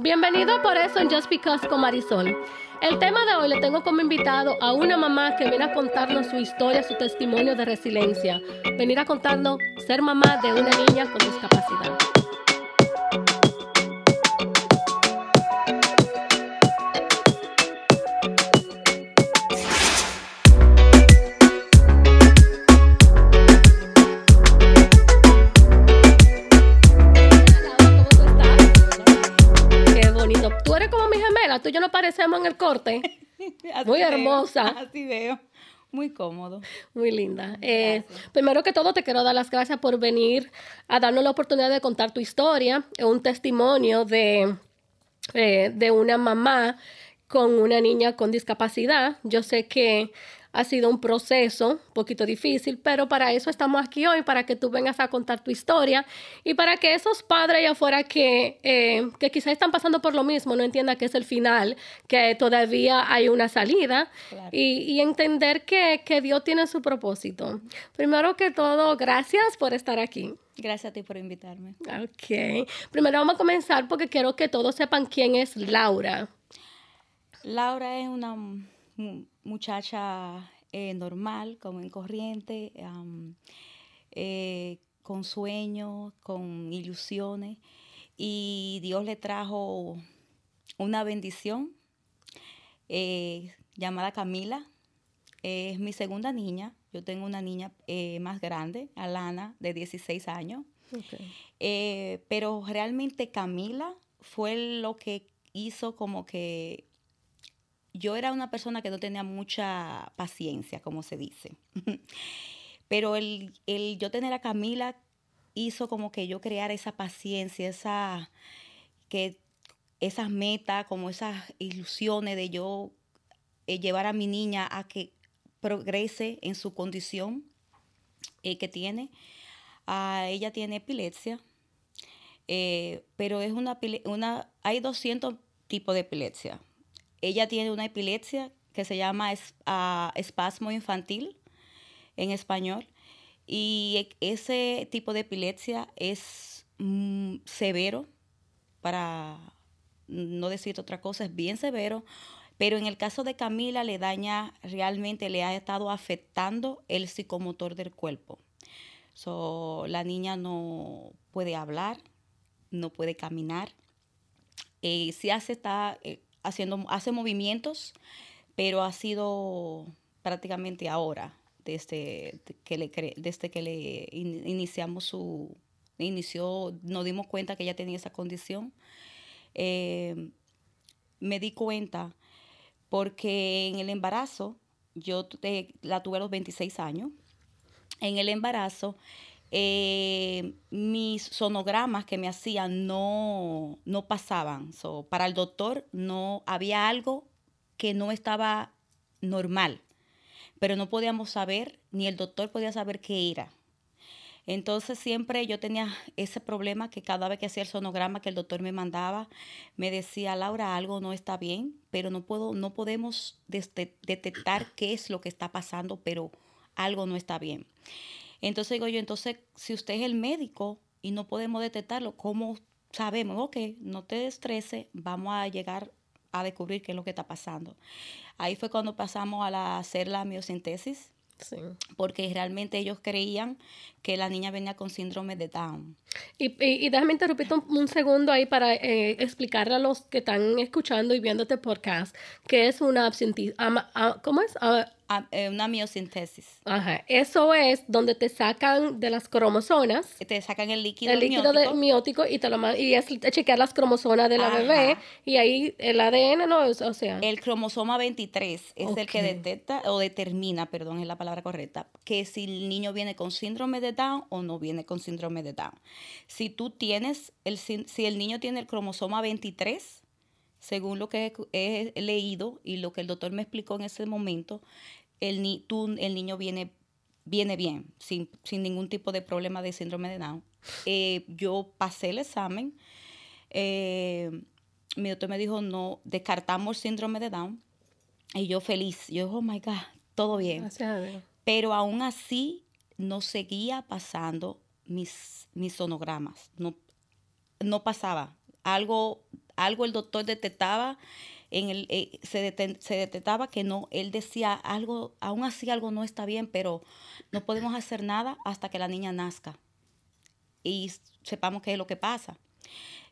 Bienvenido por eso en Just Because con Marisol. El tema de hoy le tengo como invitado a una mamá que viene a contarnos su historia, su testimonio de resiliencia. Venir a contarnos ser mamá de una niña con discapacidad. Parecemos en el corte. Así Muy veo, hermosa. Así veo. Muy cómodo. Muy linda. Eh, primero que todo, te quiero dar las gracias por venir a darnos la oportunidad de contar tu historia, un testimonio de, eh, de una mamá con una niña con discapacidad. Yo sé que ha sido un proceso un poquito difícil, pero para eso estamos aquí hoy, para que tú vengas a contar tu historia y para que esos padres allá afuera que, eh, que quizás están pasando por lo mismo no entiendan que es el final, que todavía hay una salida Claro. y, y entender que, que Dios tiene su propósito. Primero que todo, gracias por estar aquí. Gracias a ti por invitarme. Ok. Primero vamos a comenzar porque quiero que todos sepan quién es Laura. Laura es una muchacha eh, normal, común corriente, eh, con sueños, con ilusiones. Y Dios le trajo una bendición eh, llamada Camila. Es mi segunda niña. Yo tengo una niña eh, más grande, Alana, de 16 años. Pero realmente Camila fue lo que hizo como que yo era una persona que no tenía mucha paciencia, como se dice. pero el, el yo tener a Camila hizo como que yo creara esa paciencia, esa que esas metas, como esas ilusiones de yo eh, llevar a mi niña a que progrese en su condición eh, que tiene. Ah, ella tiene epilepsia, eh, pero es una, una, hay 200 tipos de epilepsia. Ella tiene una epilepsia que se llama es- ah, espasmo infantil en español y ese tipo de epilepsia es mm, severo, para no decir otra cosa, es bien severo, pero en el caso de Camila le daña, realmente le ha estado afectando el psicomotor del cuerpo. So, la niña no puede hablar, no puede caminar. Eh, sí hace, eh, haciendo, hace movimientos, pero ha sido prácticamente ahora, desde que le, desde que le in- iniciamos su, inició, nos dimos cuenta que ella tenía esa condición. Eh, me di cuenta porque en el embarazo, yo eh, la tuve a los 26 años, en el embarazo, eh, mis sonogramas que me hacían no, no pasaban. So, para el doctor no había algo que no estaba normal, pero no podíamos saber, ni el doctor podía saber qué era. Entonces siempre yo tenía ese problema que cada vez que hacía el sonograma que el doctor me mandaba, me decía, Laura, algo no está bien, pero no puedo, no podemos detectar qué es lo que está pasando, pero algo no está bien. Entonces digo yo, entonces, si usted es el médico y no podemos detectarlo, ¿cómo sabemos? Ok, no te estreses, vamos a llegar a descubrir qué es lo que está pasando. Ahí fue cuando pasamos a la- hacer la miosintesis, Sí. porque realmente ellos creían que la niña venía con síndrome de Down. Y, y, y déjame interrumpirte un, un segundo ahí para eh, explicarle a los que están escuchando y viendo este podcast qué es una absenti- ama- ah, ¿Cómo es? Una miosintesis. ajá. Eso es donde te sacan de las cromosomas Te sacan el líquido, el líquido de amniótico. miótico y te lo y es chequear las cromosomas de la Ajá. bebé y ahí el ADN no es, o sea. El cromosoma 23 es el que detecta o determina, perdón, es la palabra correcta, que si el niño viene con síndrome de Down o no viene con síndrome de Down. Si tú tienes, el, si el niño tiene el cromosoma 23, según lo que he, he leído y lo que el doctor me explicó en ese momento, el, ni, tú, el niño viene, viene bien, sin, sin ningún tipo de problema de síndrome de Down. Eh, yo pasé el examen. eh, mi doctor me dijo, no, descartamos el síndrome de Down. Y yo feliz. Yo, oh my God, todo bien. Gracias a Dios. Pero aún así no seguía pasando mis, mis sonogramas. No, no pasaba. Algo, algo el doctor detectaba, en el, eh, se, se detectaba que no, él decía algo, aún así algo no está bien, pero no podemos hacer nada hasta que la niña nazca y sepamos qué es lo que pasa.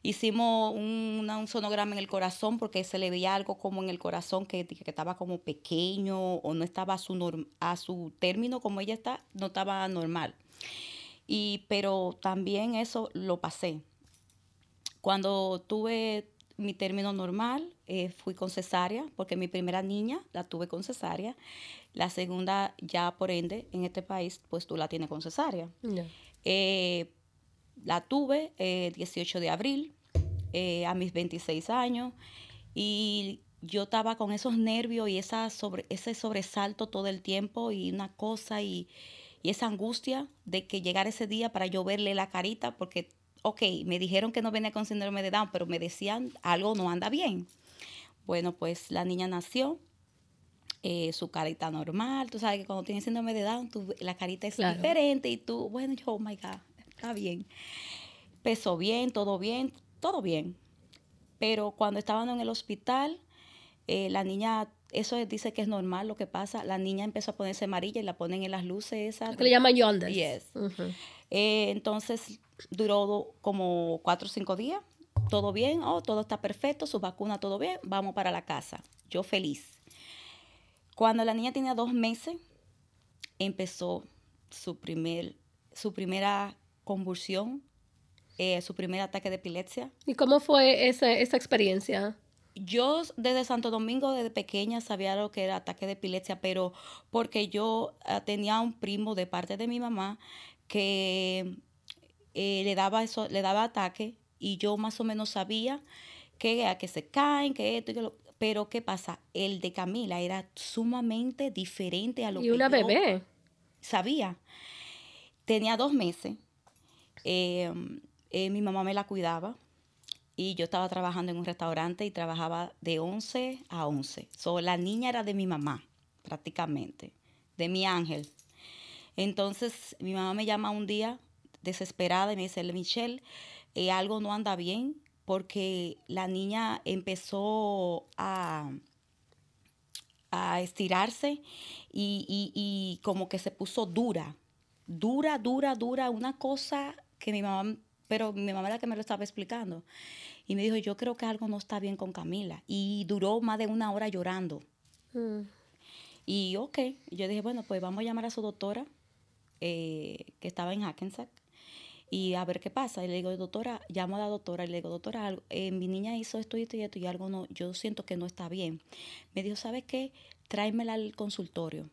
Hicimos un, sonograma en el corazón porque se le veía algo como en el corazón que, que estaba como pequeño o no estaba a su, a su término como ella está, no estaba normal. Y, pero también eso lo pasé. Cuando tuve mi término normal, eh, fui con cesárea, porque mi primera niña la tuve con cesárea. La segunda, ya por ende, en este país, pues tú la tienes con cesárea. Eh, la tuve el eh, 18 de abril, a mis 26 años, y yo estaba con esos nervios y esa sobre, ese sobresalto todo el tiempo y una cosa y, y esa angustia de que llegara ese día para yo verle la carita, porque ok, me dijeron que no venía con síndrome de Down, pero me decían algo no anda bien. Bueno, pues la niña nació, eh, su carita normal, tú sabes que cuando tienes síndrome de Down, la carita es diferente y tú, bueno, yo, oh my God, está bien. Pesó bien, todo bien, todo bien. Pero cuando estaban en el hospital, eh, la niña, eso dice que es normal lo que pasa, la niña empezó a ponerse amarilla y la ponen en las luces esas. que le llaman yonder. Yes. Eh, entonces duró como cuatro o cinco días. Todo bien, oh, todo está perfecto, su vacuna todo bien, vamos para la casa. Yo feliz. Cuando la niña tenía dos meses, empezó su, primer, su primera convulsión, eh, su primer ataque de epilepsia. ¿Y cómo fue esa, esa experiencia? Yo desde Santo Domingo, desde pequeña, sabía lo que era ataque de epilepsia, pero porque yo ah, tenía un primo de parte de mi mamá que eh, le daba eso, le daba ataque y yo más o menos sabía que a que se caen, que esto y que lo, pero ¿qué pasa? El de Camila era sumamente diferente a lo que ¿Y una bebé? Sabía. Tenía dos meses. Eh, eh, mi mamá me la cuidaba y yo estaba trabajando en un restaurante y trabajaba de 11 a 11. So, la niña era de mi mamá, prácticamente, de mi ángel. Entonces mi mamá me llama un día desesperada y me dice, Michelle, eh, algo no anda bien porque la niña empezó a, a estirarse y, y, como que se puso dura, dura, dura, dura, una cosa que mi mamá, pero mi mamá era la que me lo estaba explicando. Y me dijo, yo creo que algo no está bien con Camila. Y duró más de una hora llorando. Mm. Y ok, yo dije, bueno, pues vamos a llamar a su doctora eh, que estaba en Hackensack y a ver qué pasa. Y le digo, doctora, llamo a la doctora y le digo, doctora, eh, mi niña hizo esto y esto y esto y algo no, yo siento que no está bien. Me dijo, ¿sabes qué? Tráemela al consultorio.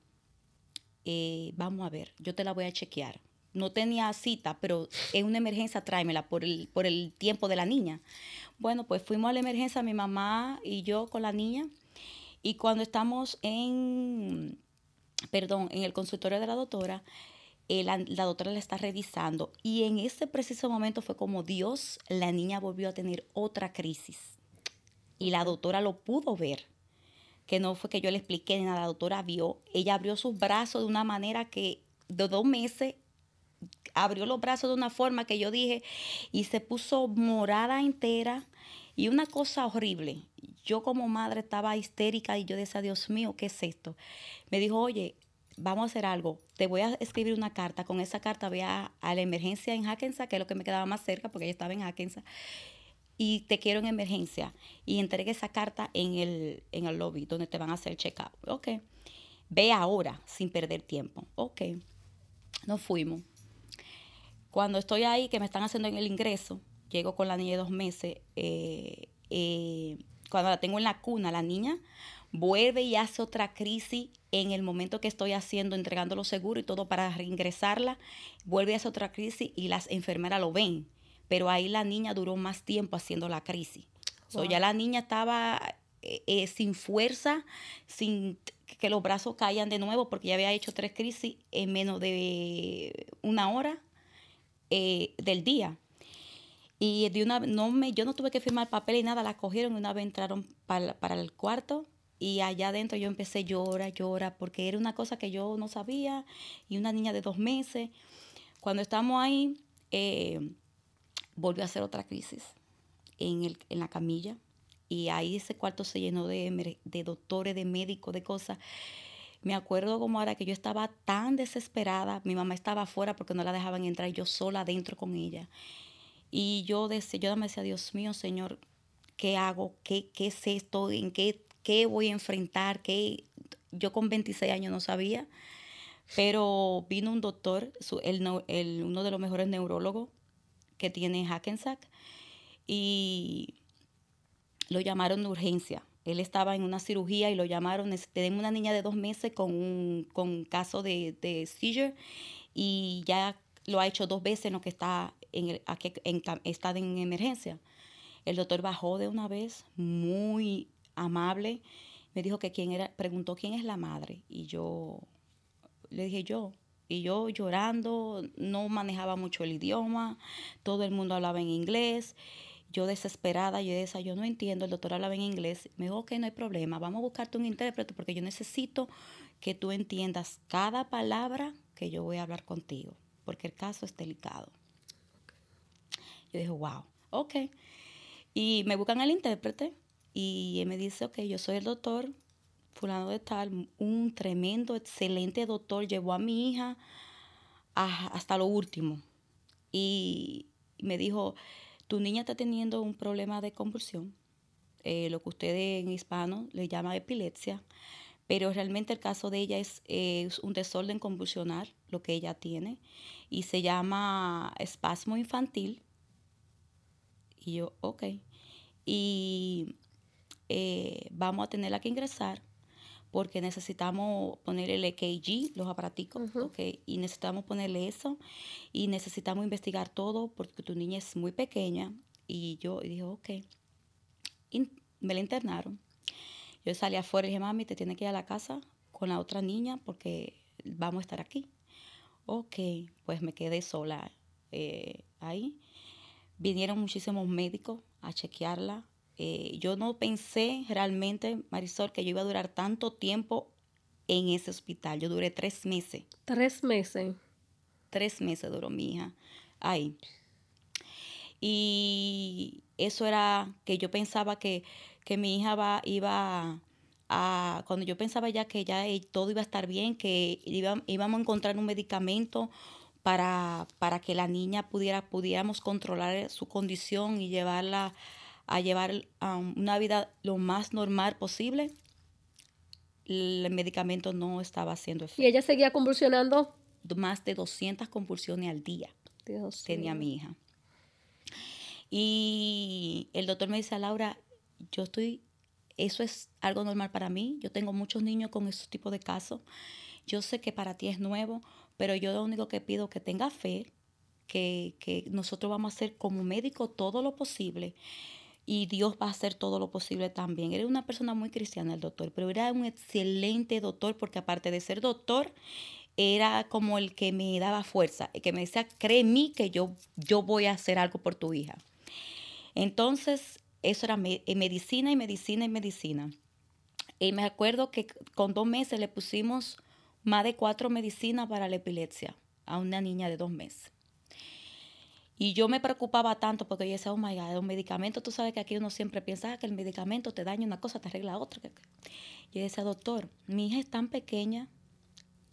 Eh, vamos a ver, yo te la voy a chequear. No tenía cita, pero en una emergencia tráemela por el, por el tiempo de la niña. Bueno, pues fuimos a la emergencia, mi mamá y yo con la niña. Y cuando estamos en, perdón, en el consultorio de la doctora, eh, la, doctora la está revisando y en ese preciso momento fue como Dios, la niña volvió a tener otra crisis y la doctora lo pudo ver, que no fue que yo le expliqué nada, la doctora vio, ella abrió sus brazos de una manera que de dos meses abrió los brazos de una forma que yo dije y se puso morada entera y una cosa horrible. Yo como madre estaba histérica y yo decía, Dios mío, ¿qué es esto? Me dijo, oye, vamos a hacer algo, te voy a escribir una carta, con esa carta voy a, la emergencia en Hackensack, que es lo que me quedaba más cerca porque ella estaba en Hackensack, y te quiero en emergencia, y entregue esa carta en el, en el lobby donde te van a hacer check-up. Ok, ve ahora sin perder tiempo. Ok, nos fuimos. Cuando estoy ahí, que me están haciendo en el ingreso, llego con la niña de dos meses, eh, eh, cuando la tengo en la cuna, la niña vuelve y hace otra crisis en el momento que estoy haciendo, entregando los seguros y todo para reingresarla, vuelve a hacer otra crisis y las enfermeras lo ven. Pero ahí la niña duró más tiempo haciendo la crisis. ya la niña estaba eh, eh, sin fuerza, sin que los brazos caían de nuevo, porque ya había hecho tres crisis en menos de una hora eh, del día. Y de una no me, yo no tuve que firmar papel y nada, la cogieron y una vez entraron para, para el cuarto y allá adentro yo empecé a llorar, llorar, porque era una cosa que yo no sabía, y una niña de dos meses. Cuando estamos ahí, eh, volvió a hacer otra crisis en, el, en la camilla. y ahí ese cuarto se llenó de, de doctores, de médicos, de cosas. Me acuerdo como ahora que yo estaba tan desesperada, mi mamá estaba afuera porque no la dejaban entrar, yo sola adentro con ella. Y yo decía, yo me decía, Dios mío, Señor, ¿qué hago? ¿Qué, qué es esto? ¿En qué, qué voy a enfrentar? ¿Qué? Yo con 26 años no sabía, pero vino un doctor, el, uno de los mejores neurólogos que tiene Hackensack, y lo llamaron de urgencia. Él estaba en una cirugía y lo llamaron, tenemos una niña de dos meses con un con caso de, de seizure y ya lo ha hecho dos veces en lo que está en, el, en, está en emergencia. El doctor bajó de una vez, muy amable, me dijo que quién era, preguntó quién es la madre y yo le dije yo. Y yo llorando, no manejaba mucho el idioma, todo el mundo hablaba en inglés yo desesperada, yo decía, yo no entiendo, el doctor hablaba en inglés, me dijo, ok, no hay problema, vamos a buscarte un intérprete porque yo necesito que tú entiendas cada palabra que yo voy a hablar contigo, porque el caso es delicado. Yo dije, wow, ok. Y me buscan el intérprete y él me dice, ok, yo soy el doctor fulano de tal, un tremendo, excelente doctor, llevó a mi hija hasta lo último. Y me dijo, tu niña está teniendo un problema de convulsión, eh, lo que ustedes en hispano le llaman epilepsia, pero realmente el caso de ella es, un desorden convulsional, lo que ella tiene, y se llama espasmo infantil. Y yo, ok. Y eh, vamos a tenerla que ingresar porque necesitamos ponerle el EKG, los aparaticos, y necesitamos ponerle eso, y necesitamos investigar todo, porque tu niña es muy pequeña, y yo dije, ok, me la internaron. Yo salí afuera y dije, mami, te tienes que ir a la casa con la otra niña, porque vamos a estar aquí. Ok, pues me quedé sola eh, ahí. Vinieron muchísimos médicos a chequearla, eh, yo no pensé realmente, Marisol, que yo iba a durar tanto tiempo en ese hospital. Yo duré tres meses. Tres meses. Tres meses duró mi hija ahí. Y eso era que yo pensaba que, mi hija va, iba a, cuando yo pensaba ya que ya todo iba a estar bien, que íbamos a encontrar un medicamento para, para que la niña pudiera, pudiéramos controlar su condición y llevarla a llevar una vida lo más normal posible, el medicamento no estaba haciendo efecto. ¿Y ella seguía convulsionando? Más de 200 convulsiones al día tenía mi hija. Y el doctor me dice, Laura, yo estoy, eso es algo normal para mí. Yo tengo muchos niños con esos tipos de casos. Yo sé que para ti es nuevo, pero yo lo único que pido es que tenga fe, que, que nosotros vamos a hacer como médico todo lo posible y Dios va a hacer todo lo posible también. Era una persona muy cristiana el doctor, pero era un excelente doctor porque aparte de ser doctor, era como el que me daba fuerza, el que me decía, cree en mí que yo, yo voy a hacer algo por tu hija. Entonces, eso era eh, medicina y medicina y medicina. Y me acuerdo que con dos meses le pusimos más de cuatro medicinas para la epilepsia a una niña de dos meses. Y yo me preocupaba tanto porque yo decía, oh my God, un medicamento, tú sabes que aquí uno siempre piensa ah, que el medicamento te daña una cosa, te arregla otra. Yo decía, doctor, mi hija es tan pequeña,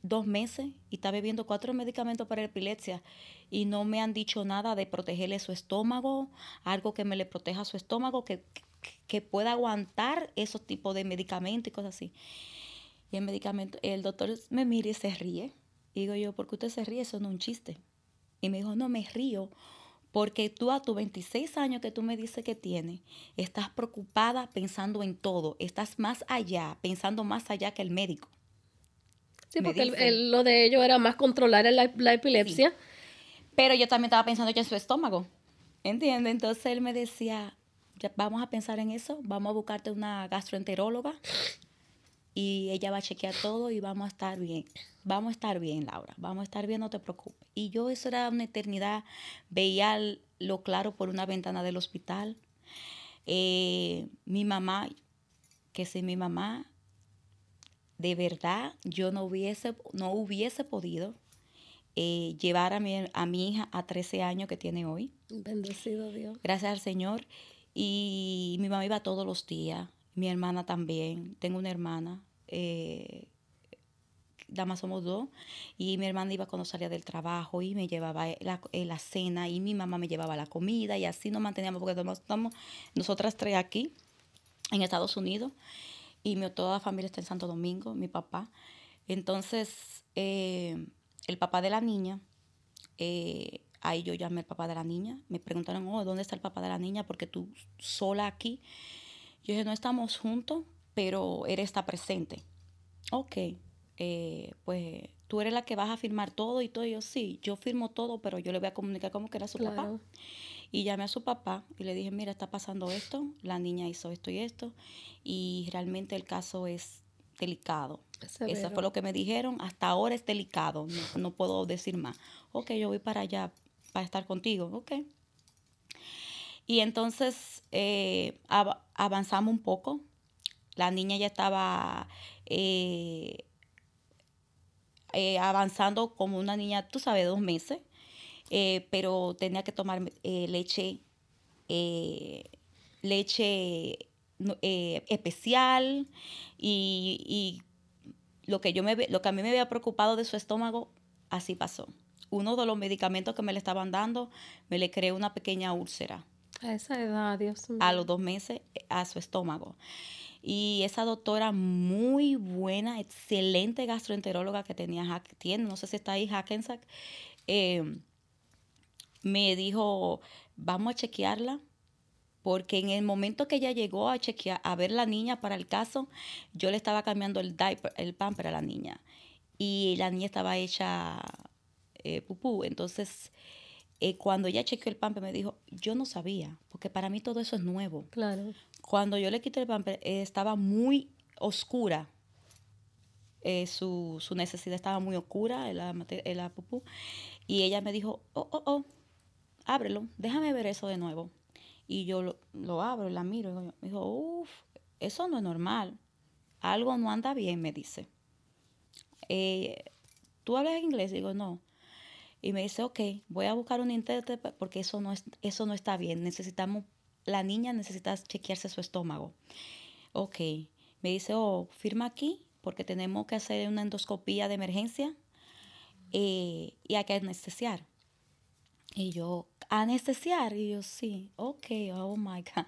dos meses, y está bebiendo cuatro medicamentos para epilepsia y no me han dicho nada de protegerle su estómago, algo que me le proteja su estómago, que, que pueda aguantar esos tipos de medicamentos y cosas así. Y el medicamento, el doctor me mira y se ríe. Y digo yo, ¿por qué usted se ríe? Eso no es un chiste. Y me dijo, no, me río porque tú a tus 26 años que tú me dices que tienes, estás preocupada pensando en todo, estás más allá, pensando más allá que el médico. Sí, porque lo de ellos era más controlar la, epilepsia. Pero yo también estaba pensando ya en su estómago, ¿entiendes? Entonces él me decía, ya, vamos a pensar en eso, vamos a buscarte una gastroenteróloga y ella va a chequear todo y vamos a estar bien. Vamos a estar bien, Laura. Vamos a estar bien, no te preocupes. Y yo eso era una eternidad. Veía lo claro por una ventana del hospital. Eh, mi mamá, que si mi mamá, de verdad, yo no hubiese, no hubiese podido eh, llevar a mi, a mi hija a 13 años que tiene hoy. Bendecido Dios. Gracias al Señor. Y mi mamá iba todos los días, mi hermana también, tengo una hermana, eh, más somos dos, y mi hermana iba cuando salía del trabajo y me llevaba la, eh, la cena y mi mamá me llevaba la comida y así nos manteníamos porque estamos nosotras tres aquí en Estados Unidos y toda la familia está en Santo Domingo, mi papá. Entonces, eh, el papá de la niña, eh, ahí yo llamé al papá de la niña, me preguntaron, oh, ¿dónde está el papá de la niña? Porque tú sola aquí. Yo dije, no estamos juntos, pero él está presente. Ok, eh, pues tú eres la que vas a firmar todo y todo. Y yo, sí, yo firmo todo, pero yo le voy a comunicar cómo que era su papá. Y llamé a su papá y le dije, mira, está pasando esto, la niña hizo esto y esto, y realmente el caso es delicado. Eso fue lo que me dijeron, hasta ahora es delicado, no, puedo decir más. Ok, yo voy para allá para estar contigo, ok. Y entonces eh, avanzamos un poco, la niña ya estaba... Eh, eh, avanzando como una niña, tú sabes, dos meses. Pero tenía que tomar leche, leche especial y, lo, que yo me, lo que a mí me había preocupado de su estómago, así pasó. Uno de los medicamentos que me le estaban dando me le creó una pequeña úlcera. A esa edad, Dios mío. A los dos meses a su estómago. Y esa doctora muy buena, excelente gastroenteróloga que tenía, tiene, no sé si está ahí, Hackensack, eh, me dijo, vamos a chequearla, porque en el momento que ella llegó a chequear, a ver la niña para el caso, yo le estaba cambiando el diaper, el pamper a la niña. Y la niña estaba hecha eh, pupú. Entonces, eh, cuando ella chequeó el pamper, me dijo, yo no sabía, porque para mí todo eso es nuevo. Claro. Cuando yo le quité el pamper, eh, estaba muy oscura. su, su, necesidad estaba muy oscura, la, la pupú. Y ella me dijo, oh, oh, oh, ábrelo, déjame ver eso de nuevo. Y yo lo, abro y la miro. Y me dijo, uff, eso no es normal. Algo no anda bien, me dice. Eh, ¿Tú hablas inglés? Digo, no. Y me dice, ok, voy a buscar un intérprete porque eso no, es, eso no está bien. Necesitamos, la niña necesita chequearse su estómago. Ok. Me dice, oh, firma aquí porque tenemos que hacer una endoscopía de emergencia eh, y hay que anestesiar. Y yo, anestesiar. Y yo, sí, ok, oh my God.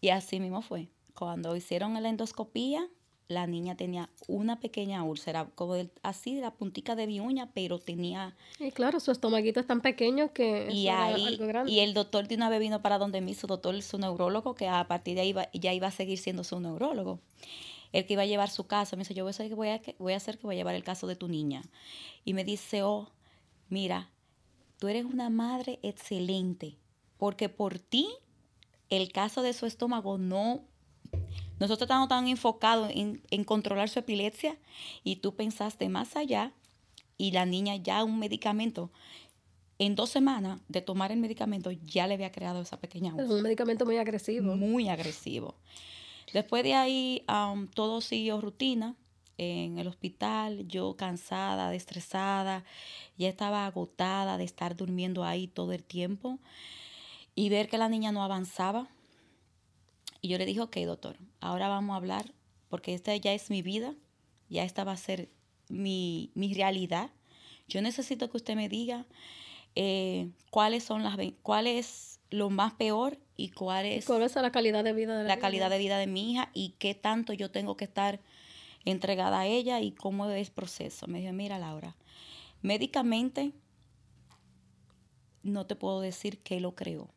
Y así mismo fue. Cuando hicieron la endoscopía, la niña tenía una pequeña úlcera, como así, la puntica de mi uña, pero tenía... Y claro, su estomaguito es tan pequeño que y ahí, Y el doctor de una vez vino para donde mí, su doctor, su neurólogo, que a partir de ahí iba, ya iba a seguir siendo su neurólogo. El que iba a llevar su caso, me dice, yo voy a voy a, voy a, hacer que voy a llevar el caso de tu niña. Y me dice, oh, mira, tú eres una madre excelente, porque por ti el caso de su estómago no... Nosotros estamos tan enfocados en, controlar su epilepsia y tú pensaste más allá y la niña ya un medicamento en dos semanas de tomar el medicamento ya le había creado esa pequeña Es un medicamento muy agresivo. Muy agresivo. Después de ahí um, todo siguió rutina en el hospital, yo cansada, estresada, ya estaba agotada de estar durmiendo ahí todo el tiempo y ver que la niña no avanzaba. Y yo le dije, ok, doctor, ahora vamos a hablar, porque esta ya es mi vida, ya esta va a ser mi, realidad. Yo necesito que usted me diga eh, cuáles son las, cuál es lo más peor y cuál es, ¿Cuál es la calidad de vida de la, la calidad de vida de mi hija y qué tanto yo tengo que estar entregada a ella y cómo es el proceso. Me dijo, mira Laura, médicamente no te puedo decir qué lo creó.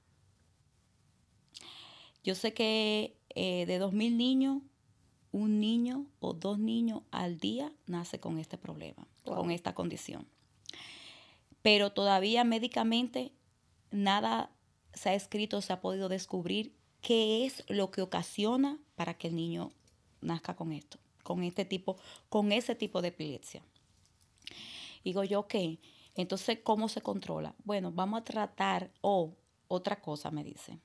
Yo sé que eh, de 2.000 niños, un niño o dos niños al día nace con este problema, con esta condición. Pero todavía médicamente nada se ha escrito, se ha podido descubrir qué es lo que ocasiona para que el niño nazca con esto con este tipo, con ese tipo de epilepsia. Digo yo, ok, entonces, ¿cómo se controla? Bueno, vamos a tratar, o otra cosa me dice,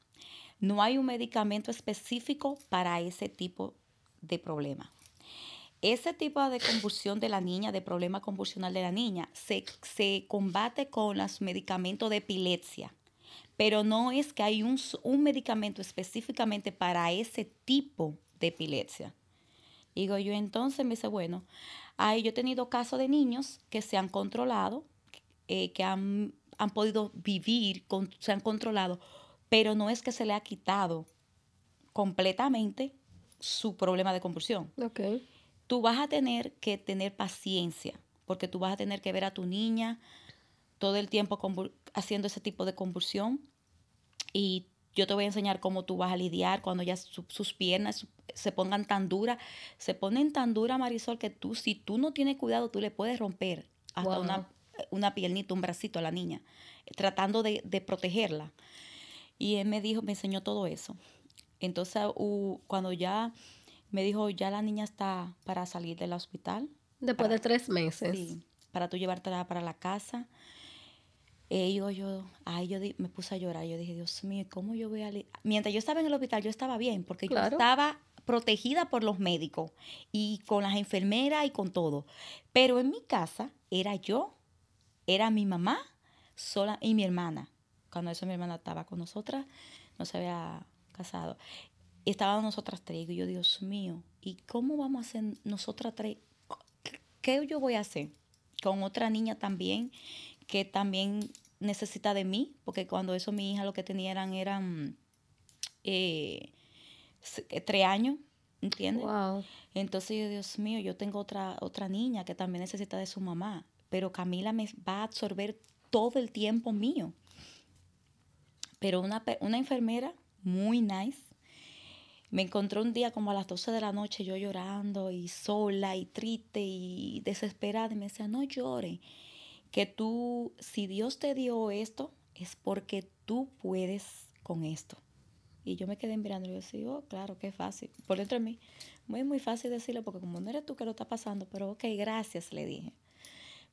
no hay un medicamento específico para ese tipo de problema. Ese tipo de convulsión de la niña, de problema convulsional de la niña, se, se combate con los medicamentos de epilepsia, pero no es que hay un, un medicamento específicamente para ese tipo de epilepsia. Digo yo, entonces me dice, bueno, ahí yo he tenido casos de niños que se han controlado, eh, que han, han, podido vivir, con, se han controlado, pero no es que se le ha quitado completamente su problema de convulsión. Okay. Tú vas a tener que tener paciencia, porque tú vas a tener que ver a tu niña todo el tiempo haciendo ese tipo de convulsión y yo te voy a enseñar cómo tú vas a lidiar cuando ya sus piernas se pongan tan duras. Se ponen tan duras, Marisol, que tú, si tú no tienes cuidado, tú le puedes romper hasta una, una piernita, un bracito a la niña, tratando de, protegerla. Y él me dijo, me enseñó todo eso. Entonces, cuando ya me dijo, ya la niña está para salir del hospital. Después de tres meses. Sí, para tú llevártela para la casa. Eh, yo, ay, yo me puse a llorar. Yo dije, Dios mío, ¿cómo yo voy a...? Mientras yo estaba en el hospital, yo estaba bien, porque yo estaba protegida por los médicos y con las enfermeras y con todo. Pero en mi casa era yo, era mi mamá sola y mi hermana. Cuando eso mi hermana estaba con nosotras, no se había casado. Estábamos nosotras tres. Y yo, Dios mío, ¿y cómo vamos a hacer nosotras tres? ¿Qué yo voy a hacer? Con otra niña también que también necesita de mí, porque cuando eso mi hija lo que tenía eran, eran eh, tres años, ¿entiendes? Entonces yo, Dios mío, yo tengo otra, otra niña que también necesita de su mamá, pero Camila me va a absorber todo el tiempo mío. Pero una, una enfermera muy nice me encontró un día como a las 12 de la noche yo llorando y sola y triste y desesperada y me decía, no llore que tú, si Dios te dio esto, es porque tú puedes con esto. Y yo me quedé mirando y yo decía, oh, claro, qué fácil. Por dentro de mí, muy, muy fácil decirlo porque como no eres tú que lo está pasando, pero ok, gracias, le dije.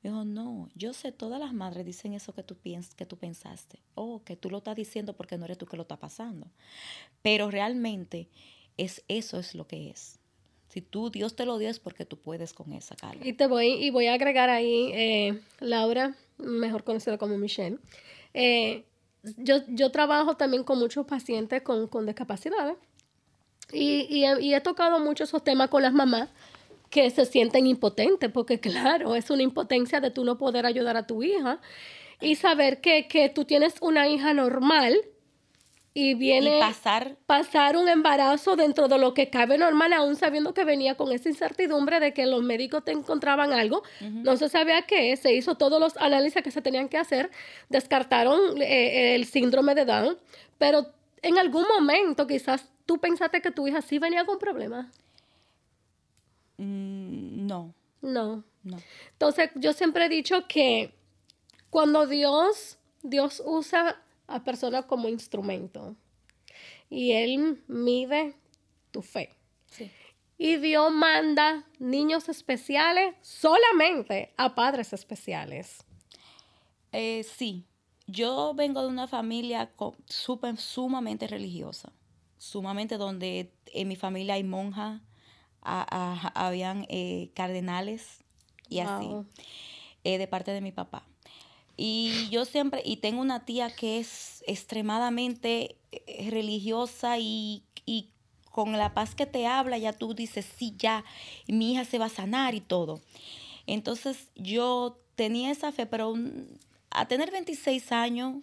Dijo, no, yo sé, todas las madres dicen eso que tú, piens que tú pensaste. Oh, que tú lo estás diciendo porque no eres tú que lo está pasando. Pero realmente es eso es lo que es. Si tú, Dios te lo dio es porque tú puedes con esa carga. Y te voy, y voy a agregar ahí, eh, Laura, mejor conocida como Michelle. Eh, yo, yo trabajo también con muchos pacientes con, con discapacidades y, y, y, he tocado mucho esos temas con las mamás que se sienten impotentes, porque claro, es una impotencia de tú no poder ayudar a tu hija y saber que, que tú tienes una hija normal y viene pasar pasar un embarazo dentro de lo que cabe normal, aún sabiendo que venía con esa incertidumbre de que los médicos te encontraban algo, no se sabía qué, se hizo todos los análisis que se tenían que hacer, descartaron eh, el síndrome de Down, pero en algún momento quizás tú pensaste que tu hija sí venía con problemas. Mm, no. No. No. Entonces, yo siempre he dicho que cuando Dios, Dios usa a personas como instrumento. Y Él mide tu fe. Y Dios manda niños especiales solamente a padres especiales. Eh, sí, yo vengo de una familia super, sumamente religiosa, sumamente donde en mi familia hay monjas, habían eh, cardenales y así, eh, de parte de mi papá. Y yo siempre, y tengo una tía que es extremadamente eh, religiosa y, con la paz que te habla, ya tú dices, sí, ya, mi hija se va a sanar y todo. Entonces yo tenía esa fe, pero a tener 26 años,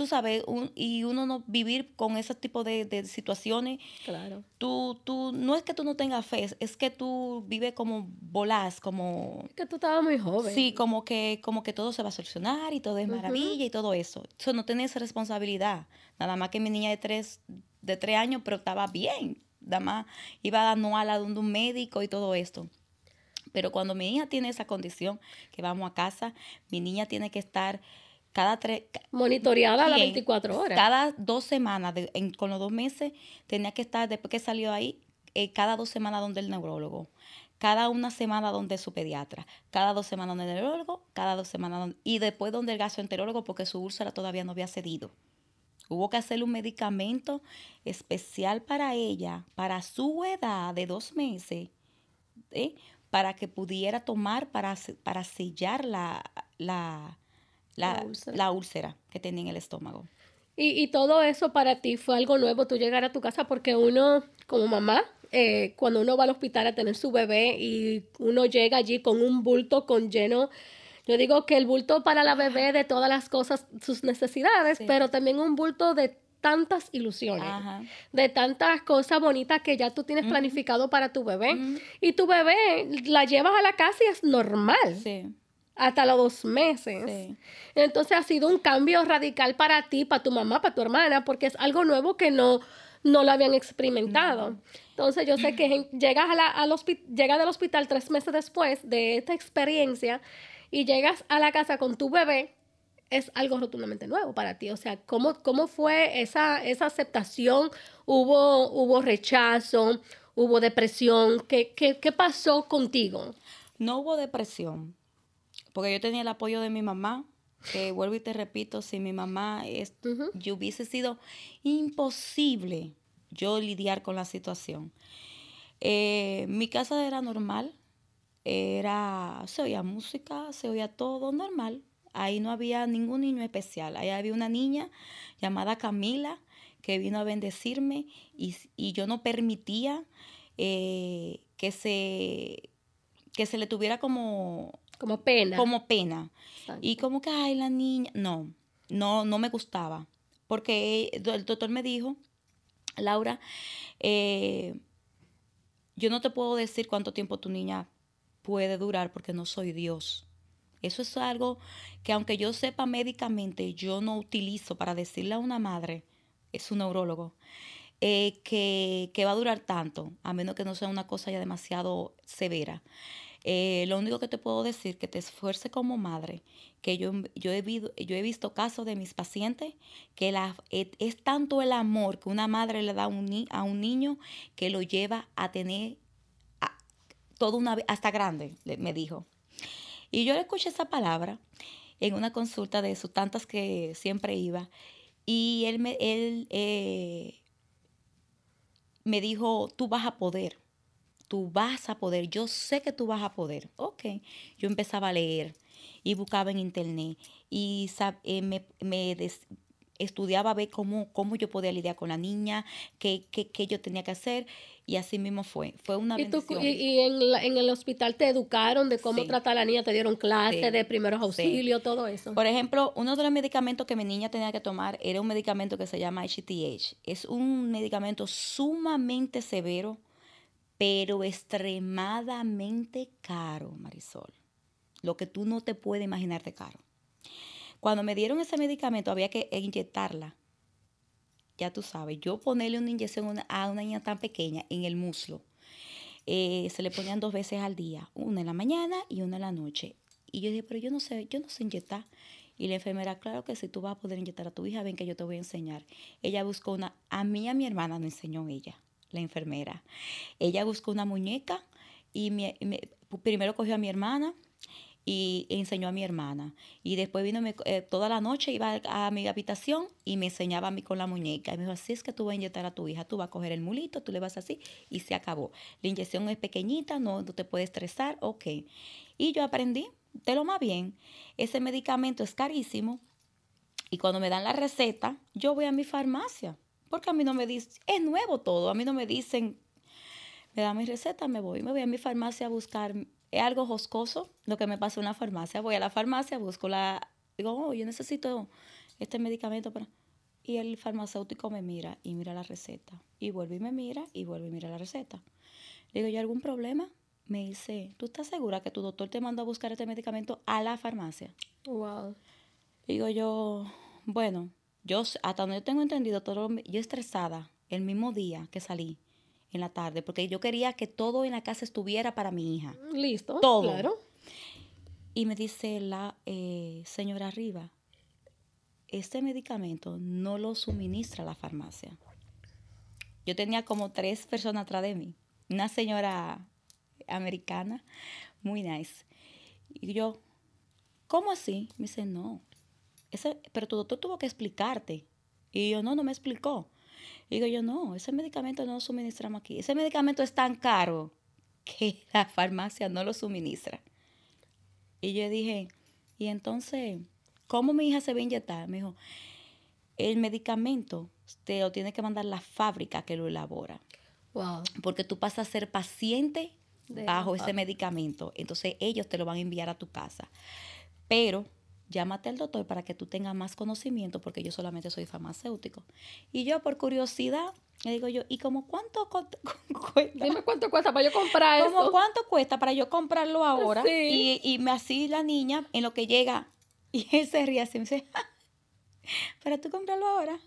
tú sabes, y uno no vivir con ese tipo de, situaciones. Claro. Tú, tú, no es que tú no tengas fe, es que tú vives como volás, como... que tú estabas muy joven. Sí, como que, como que todo se va a solucionar y todo es maravilla y todo eso. Eso no tenés responsabilidad. Nada más que mi niña de tres, de tres años, pero estaba bien. Nada más iba a no a la de un médico y todo esto. Pero cuando mi hija tiene esa condición, que vamos a casa, mi niña tiene que estar cada tres... Monitoreada las 24 horas. Cada dos semanas, con los dos meses, tenía que estar, después que salió ahí, eh, cada dos semanas donde el neurólogo, cada una semana donde su pediatra, cada dos semanas donde el neurólogo, cada dos semanas donde, y después donde el gastroenterólogo porque su úlcera todavía no había cedido. Hubo que hacerle un medicamento especial para ella, para su edad de dos meses, ¿eh? para que pudiera tomar, para, para sellar la, la, la, úlcera. que tenía en el estómago. Y, todo eso para ti fue algo nuevo, tú llegar a tu casa, porque uno, como mamá, eh, cuando uno va al hospital a tener su bebé y uno llega allí con un bulto con lleno, yo digo que el bulto para la bebé de todas las cosas, sus necesidades, pero también un bulto de tantas ilusiones, de tantas cosas bonitas que ya tú tienes planificado para tu bebé. Y tu bebé la llevas a la casa y es normal. Hasta los dos meses. Entonces ha sido un cambio radical para ti, para tu mamá, para tu hermana, porque es algo nuevo que no, no lo habían experimentado. Entonces yo sé que llegas, a la, al llegas del hospital tres meses después de esta experiencia y llegas a la casa con tu bebé es algo rotundamente nuevo para ti. O sea, ¿cómo, cómo fue esa, esa aceptación? ¿Hubo, ¿Hubo rechazo? ¿Hubo depresión? ¿Qué, qué, qué pasó contigo? No hubo depresión, porque yo tenía el apoyo de mi mamá, que vuelvo y te repito, si mi mamá es, yo hubiese sido imposible yo lidiar con la situación. Eh, mi casa era normal, era, se oía música, se oía todo normal. Ahí no había ningún niño especial. Ahí había una niña llamada Camila que vino a bendecirme y, yo no permitía eh, que, se, que se le tuviera como... Como pena. Como pena. Y como que, ay, la niña. No, no, no me gustaba. Porque el doctor me dijo, Laura, eh, yo no te puedo decir cuánto tiempo tu niña puede durar porque no soy Dios. Eso es algo que aunque yo sepa médicamente, yo no utilizo para decirle a una madre, es un neurólogo, eh, que, va a durar tanto, a menos que no sea una cosa ya demasiado severa. Eh, lo único que te puedo decir que te esfuerce como madre, que yo, yo, he, yo he visto casos de mis pacientes que la, es, tanto el amor que una madre le da a un, a un niño que lo lleva a tener todo una hasta grande, me dijo. Y yo le escuché esa palabra en una consulta de sus tantas que siempre iba. Y él me, él, eh, me dijo, tú vas a poder, tú vas a poder, yo sé que tú vas a poder. Ok, yo empezaba a leer y buscaba en internet y eh, me, me, estudiaba a ver cómo, cómo yo podía lidiar con la niña, qué, qué, yo tenía que hacer. Y así mismo fue. Fue una ¿Y, y, en, el hospital te educaron de cómo tratar a la niña? ¿Te dieron clases de primeros auxilios, todo eso? Por ejemplo, uno de los medicamentos que mi niña tenía que tomar era un medicamento que se llama HTH. Es un medicamento sumamente severo, pero extremadamente caro, Marisol. Lo que tú no te puedes imaginar de caro. Cuando me dieron ese medicamento había que inyectarla. Ya tú sabes, yo ponerle una inyección a una niña tan pequeña en el muslo. Eh, se le ponían dos veces al día, una en la mañana y una en la noche. Y yo dije, pero yo no sé, yo no sé inyectar. Y la enfermera, claro que si tú vas a poder inyectar a tu hija, ven que yo te voy a enseñar. Ella buscó una, a mí a mi hermana me enseñó ella, la enfermera. Ella buscó una muñeca y primero cogió a mi hermana, y enseñó a mi hermana. Y después vino eh, toda la noche, iba a, mi habitación y me enseñaba a mí con la muñeca. Y me dijo, así es que tú vas a inyectar a tu hija, tú vas a coger el mulito, tú le vas así y se acabó. La inyección es pequeñita, no, no te puede estresar, ok. Y yo aprendí de lo más bien. Ese medicamento es carísimo y cuando me dan la receta, yo voy a mi farmacia. Porque a mí no me dicen, es nuevo todo, a mí no me dicen, me dan mi receta, me voy, me voy a mi farmacia a buscar es algo joscoso lo que me pasa en una farmacia. Voy a la farmacia, busco la... Digo, oh, yo necesito este medicamento para... Y el farmacéutico me mira y mira la receta. Y vuelve y me mira y vuelve y mira la receta. Le digo, ¿y algún problema? Me dice, ¿tú estás segura que tu doctor te mandó a buscar este medicamento a la farmacia? Wow. Digo yo, bueno, yo hasta donde yo tengo entendido, todo, yo estresada el mismo día que salí en la tarde, porque yo quería que todo en la casa estuviera para mi hija. Listo. Todo. Claro. Y me dice la eh, señora arriba, este medicamento no lo suministra la farmacia. Yo tenía como tres personas atrás de mí. Una señora americana, muy nice. Y yo, ¿cómo así? Me dice, no. Ese, pero tu doctor tuvo que explicarte. Y yo, no, no me explicó digo yo, no, ese medicamento no lo suministramos aquí. Ese medicamento es tan caro que la farmacia no lo suministra. Y yo dije, y entonces, ¿cómo mi hija se va a inyectar? Me dijo, el medicamento te lo tiene que mandar la fábrica que lo elabora. Wow. Porque tú pasas a ser paciente De bajo ese medicamento. Entonces ellos te lo van a enviar a tu casa. Pero llámate al doctor para que tú tengas más conocimiento porque yo solamente soy farmacéutico. Y yo por curiosidad le digo yo, ¿y como cuánto cuesta? Dime cuánto cuesta para yo comprar ¿Cómo eso. cuánto cuesta para yo comprarlo ahora? Sí. Y, y me así la niña en lo que llega y él se ríe así me dice, para tú comprarlo ahora.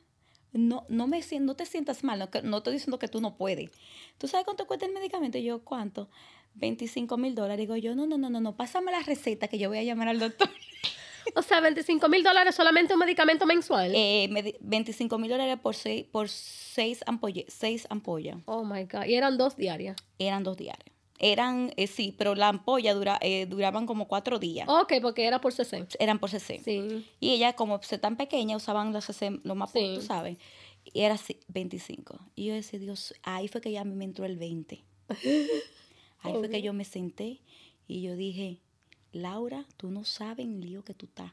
No, no, me, no te sientas mal, no, no estoy diciendo que tú no puedes. ¿Tú sabes cuánto cuesta el medicamento? Y yo, ¿cuánto? 25 mil dólares. Digo yo, no, no, no, no, no, pásame la receta que yo voy a llamar al doctor. O sea, 25 mil dólares solamente un medicamento mensual. Eh, me di- 25 mil dólares por seis, por seis, ampolle- seis ampollas. oh my God. Y eran dos diarias. Eran dos diarios. Eran, eh, sí, pero la ampolla dura, eh, duraban como cuatro días. Ok, porque era por 60. Eran por CC. Sí. Y ella, como se tan pequeña, usaban los CC, lo más, Sí. tú sabes. Y era así, 25. Y yo decía, Dios, ahí fue que ya me entró el 20. Ahí fue que yo me senté y yo dije, Laura, tú no sabes en el lío que tú estás.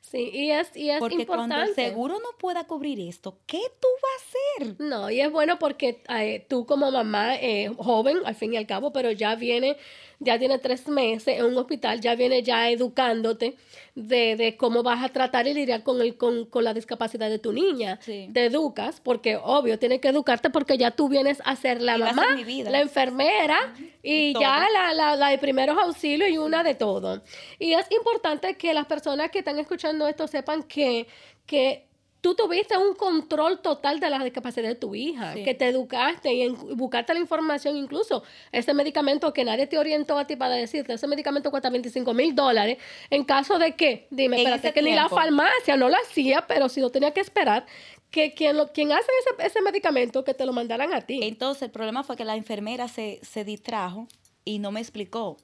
Sí, y es, y es Porque cuando el seguro no pueda cubrir esto, ¿qué tú vas a hacer? No, y es bueno porque eh, tú como mamá eh, joven, al fin y al cabo, pero ya viene, ya tiene tres meses en un hospital, ya viene ya educándote de, de cómo vas a tratar y lidiar con, el, con, con la discapacidad de tu niña. Sí. Te educas, porque obvio, tienes que educarte porque ya tú vienes a ser la Y ser mamá, vida. la enfermera y todo. ya la, la, la de primeros auxilios y una de todo. Y es importante que las personas que están escuchando esto sepan que, que tú tuviste un control total de la discapacidad de tu hija, Sí. que te educaste y en- y buscaste la información, incluso ese medicamento que nadie te orientó a ti para decirte, ese medicamento cuesta 25 mil dólares, en caso de que, dime, En espérate, que ni la farmacia no lo hacía, pero si lo tenía que esperar, que quien, lo, quien hace ese, ese medicamento, que te lo mandaran a ti. Entonces, el problema fue que la enfermera se, se distrajo y no me explicó.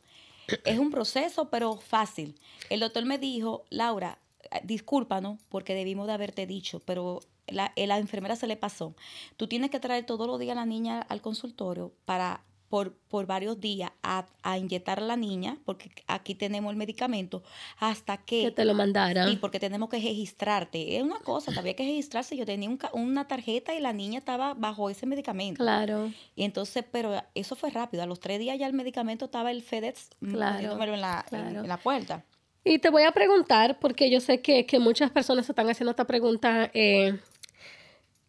Es un proceso, pero fácil. El doctor me dijo, Laura, discúlpanos porque debimos de haberte dicho, pero la, eh, la enfermera se le pasó. Tú tienes que traer todos los días a la niña al consultorio para por, por varios días a, a inyectar a la niña, porque aquí tenemos el medicamento, hasta que... que te lo mandaran. Sí, porque tenemos que registrarte. Es una cosa, había que registrarse. Yo tenía un una tarjeta y la niña estaba bajo ese medicamento. Claro. Y entonces, pero eso fue rápido. A los tres días ya el medicamento estaba el FedEx mm, Claro, en la, en- en la puerta. Y te voy a preguntar, porque yo sé que, que muchas personas se están haciendo esta pregunta, eh,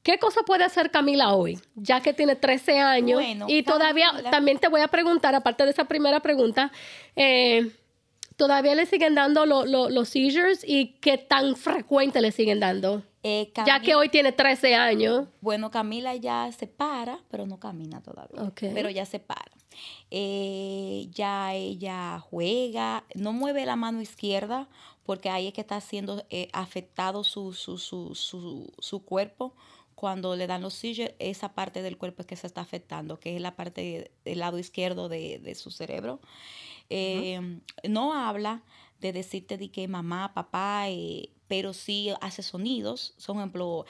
¿qué cosa puede hacer Camila hoy? Ya que tiene 13 años Bueno, y todavía, Camila- también te voy a preguntar, aparte de esa primera pregunta, eh, ¿todavía le siguen dando lo- lo- los seizures y qué tan frecuente le siguen dando? Eh, Ya que hoy tiene 13 años. Bueno, Camila ya se para, pero no camina todavía. Pero ya se para. Eh, ya ella juega, no mueve la mano izquierda porque ahí es que está siendo eh, afectado su, su, su, su, su cuerpo. Cuando le dan los seizures, esa parte del cuerpo es que se está afectando, que es la parte del lado izquierdo de, de su cerebro. Eh, No habla de decirte de que mamá, papá, eh, pero sí hace sonidos. Por ejemplo,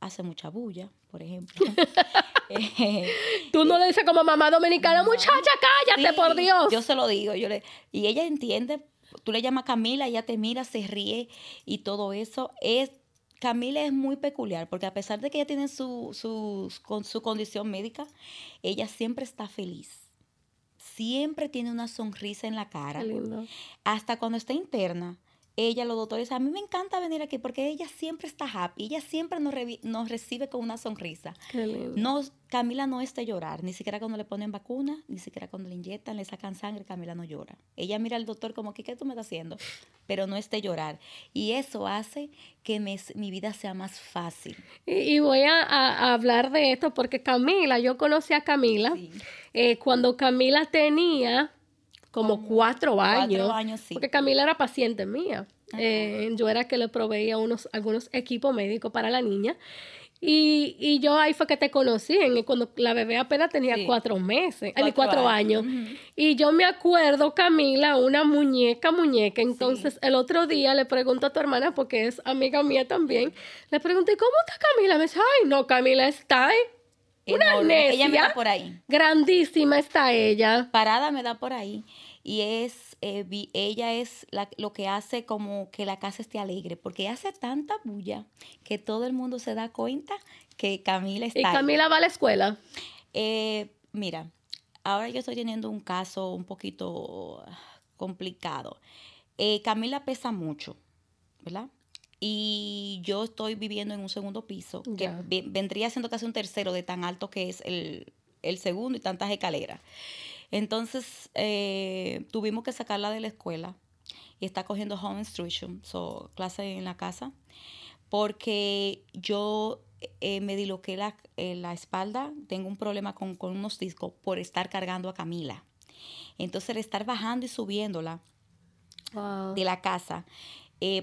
hace mucha bulla, por ejemplo. Tú no le dices como mamá dominicana, No. muchacha, cállate, sí, por Dios. Yo se lo digo, yo le, y ella entiende, tú le llamas Camila, ella te mira, se ríe y todo eso. Es, Camila es muy peculiar porque a pesar de que ella tiene su, su, con su condición médica, ella siempre está feliz. Siempre tiene una sonrisa en la cara. Lindo. Hasta cuando está interna, ella, los doctores, a mí me encanta venir aquí porque ella siempre está happy, ella siempre nos, revi- nos recibe con una sonrisa. Qué lindo. No, Camila no es de llorar, ni siquiera cuando le ponen vacuna, ni siquiera cuando le inyectan, le sacan sangre, Camila no llora. Ella mira al doctor como que, ¿qué tú me estás haciendo? Pero no es de llorar. Y eso hace que me- mi vida sea más fácil. Y, y voy a, a- a hablar de esto porque Camila, yo conocí a Camila Sí. eh, cuando Camila tenía como Como cuatro años. Cuatro años, sí. Porque Camila era paciente mía. Eh, yo era que le proveía unos, algunos equipos médicos para la niña. Y, y yo ahí fue que te conocí, en, cuando la bebé apenas tenía Sí. cuatro meses, Cuatro cuatro años. Y yo me acuerdo, Camila, una muñeca, muñeca. Entonces, el otro día le pregunto a tu hermana, porque es amiga mía también, le pregunté, ¿cómo está Camila? Me dice, ay, no, Camila está ahí. Una Enorme. Ella me necia. da por ahí. Grandísima está ella. Parada me da por ahí. Y es eh, ella es lo que hace como que la casa esté alegre, porque hace tanta bulla que todo el mundo se da cuenta que Camila está. ¿Y Camila va a la escuela? Eh, mira, ahora yo estoy teniendo un caso un poquito complicado. Eh, Camila pesa mucho, ¿verdad? Y yo estoy viviendo en un segundo piso, que vendría siendo casi un tercero de tan alto que es el, el segundo y tantas escaleras. Entonces, eh, tuvimos que sacarla de la escuela y está cogiendo home instruction, so, clase en la casa, porque yo eh, me diloqué la, eh, la, espalda, tengo un problema con, unos discos por estar cargando a Camila. Entonces, el estar bajando y subiéndola de la casa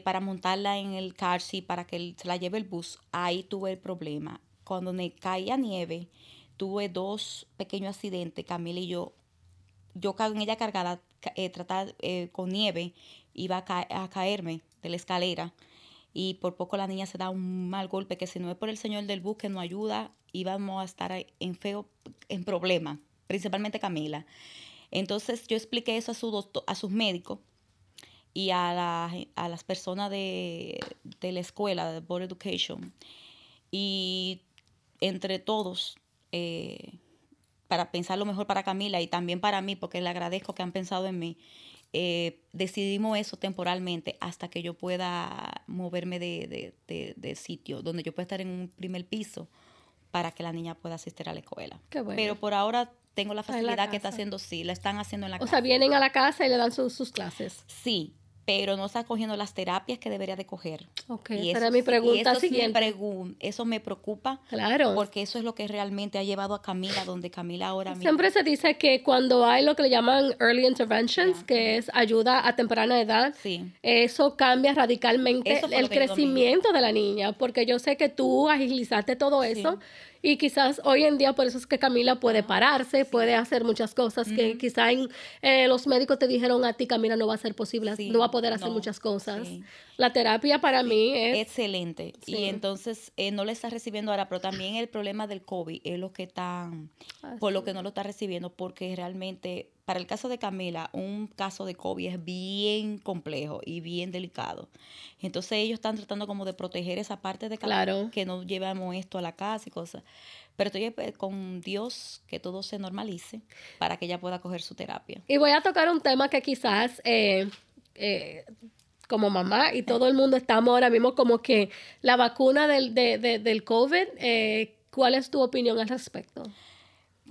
para montarla en el car seat para que se la lleve el bus, ahí tuve el problema. Cuando me caía nieve, tuve dos pequeños accidentes, Camila y yo, yo en ella cargada, eh, tratar eh, con nieve, iba a, caerme de la escalera y por poco la niña se da un mal golpe que si no es por el señor del bus que nos ayuda, íbamos a estar en feo, en problema, principalmente Camila. Entonces yo expliqué eso a, su a sus médicos y a, a las personas de, de la escuela, de Board Education. Y entre todos, eh, para pensar lo mejor para Camila y también para mí, porque le agradezco que han pensado en mí. Eh, decidimos eso temporalmente hasta que yo pueda moverme de, de, sitio, donde yo pueda estar en un primer piso para que la niña pueda asistir a la escuela. Pero por ahora tengo la facilidad que está haciendo, sí, la están haciendo en la casa. O sea, vienen a la casa y le dan sus clases. Sí, pero no está cogiendo las terapias que debería de coger. Ok, y eso, mi pregunta siguiente. eso me preocupa. Claro. Porque eso es lo que realmente ha llevado a Camila donde Camila ahora mismo. Siempre se dice que cuando hay lo que le llaman early interventions, que es ayuda a temprana edad, eso cambia radicalmente el crecimiento de la niña, porque yo sé que tú agilizaste todo eso. Y quizás hoy en día por eso es que Camila puede pararse, puede hacer muchas cosas que quizás eh, los médicos te dijeron a ti, Camila, no va a ser posible, no va a poder hacer muchas cosas. La terapia para mí es... Excelente. Y entonces eh, no le está recibiendo ahora, pero también el problema del COVID es lo que está, por lo que no lo está recibiendo, porque realmente para el caso de Camila, un caso de COVID es bien complejo y bien delicado. Entonces ellos están tratando como de proteger esa parte de Camila, que no llevamos esto a la casa y cosas. Pero estoy eh, con Dios que todo se normalice para que ella pueda coger su terapia. Y voy a tocar un tema que quizás eh, eh, como mamá y todo el mundo estamos ahora mismo como que la vacuna del, del COVID, ¿cuál es tu opinión al respecto?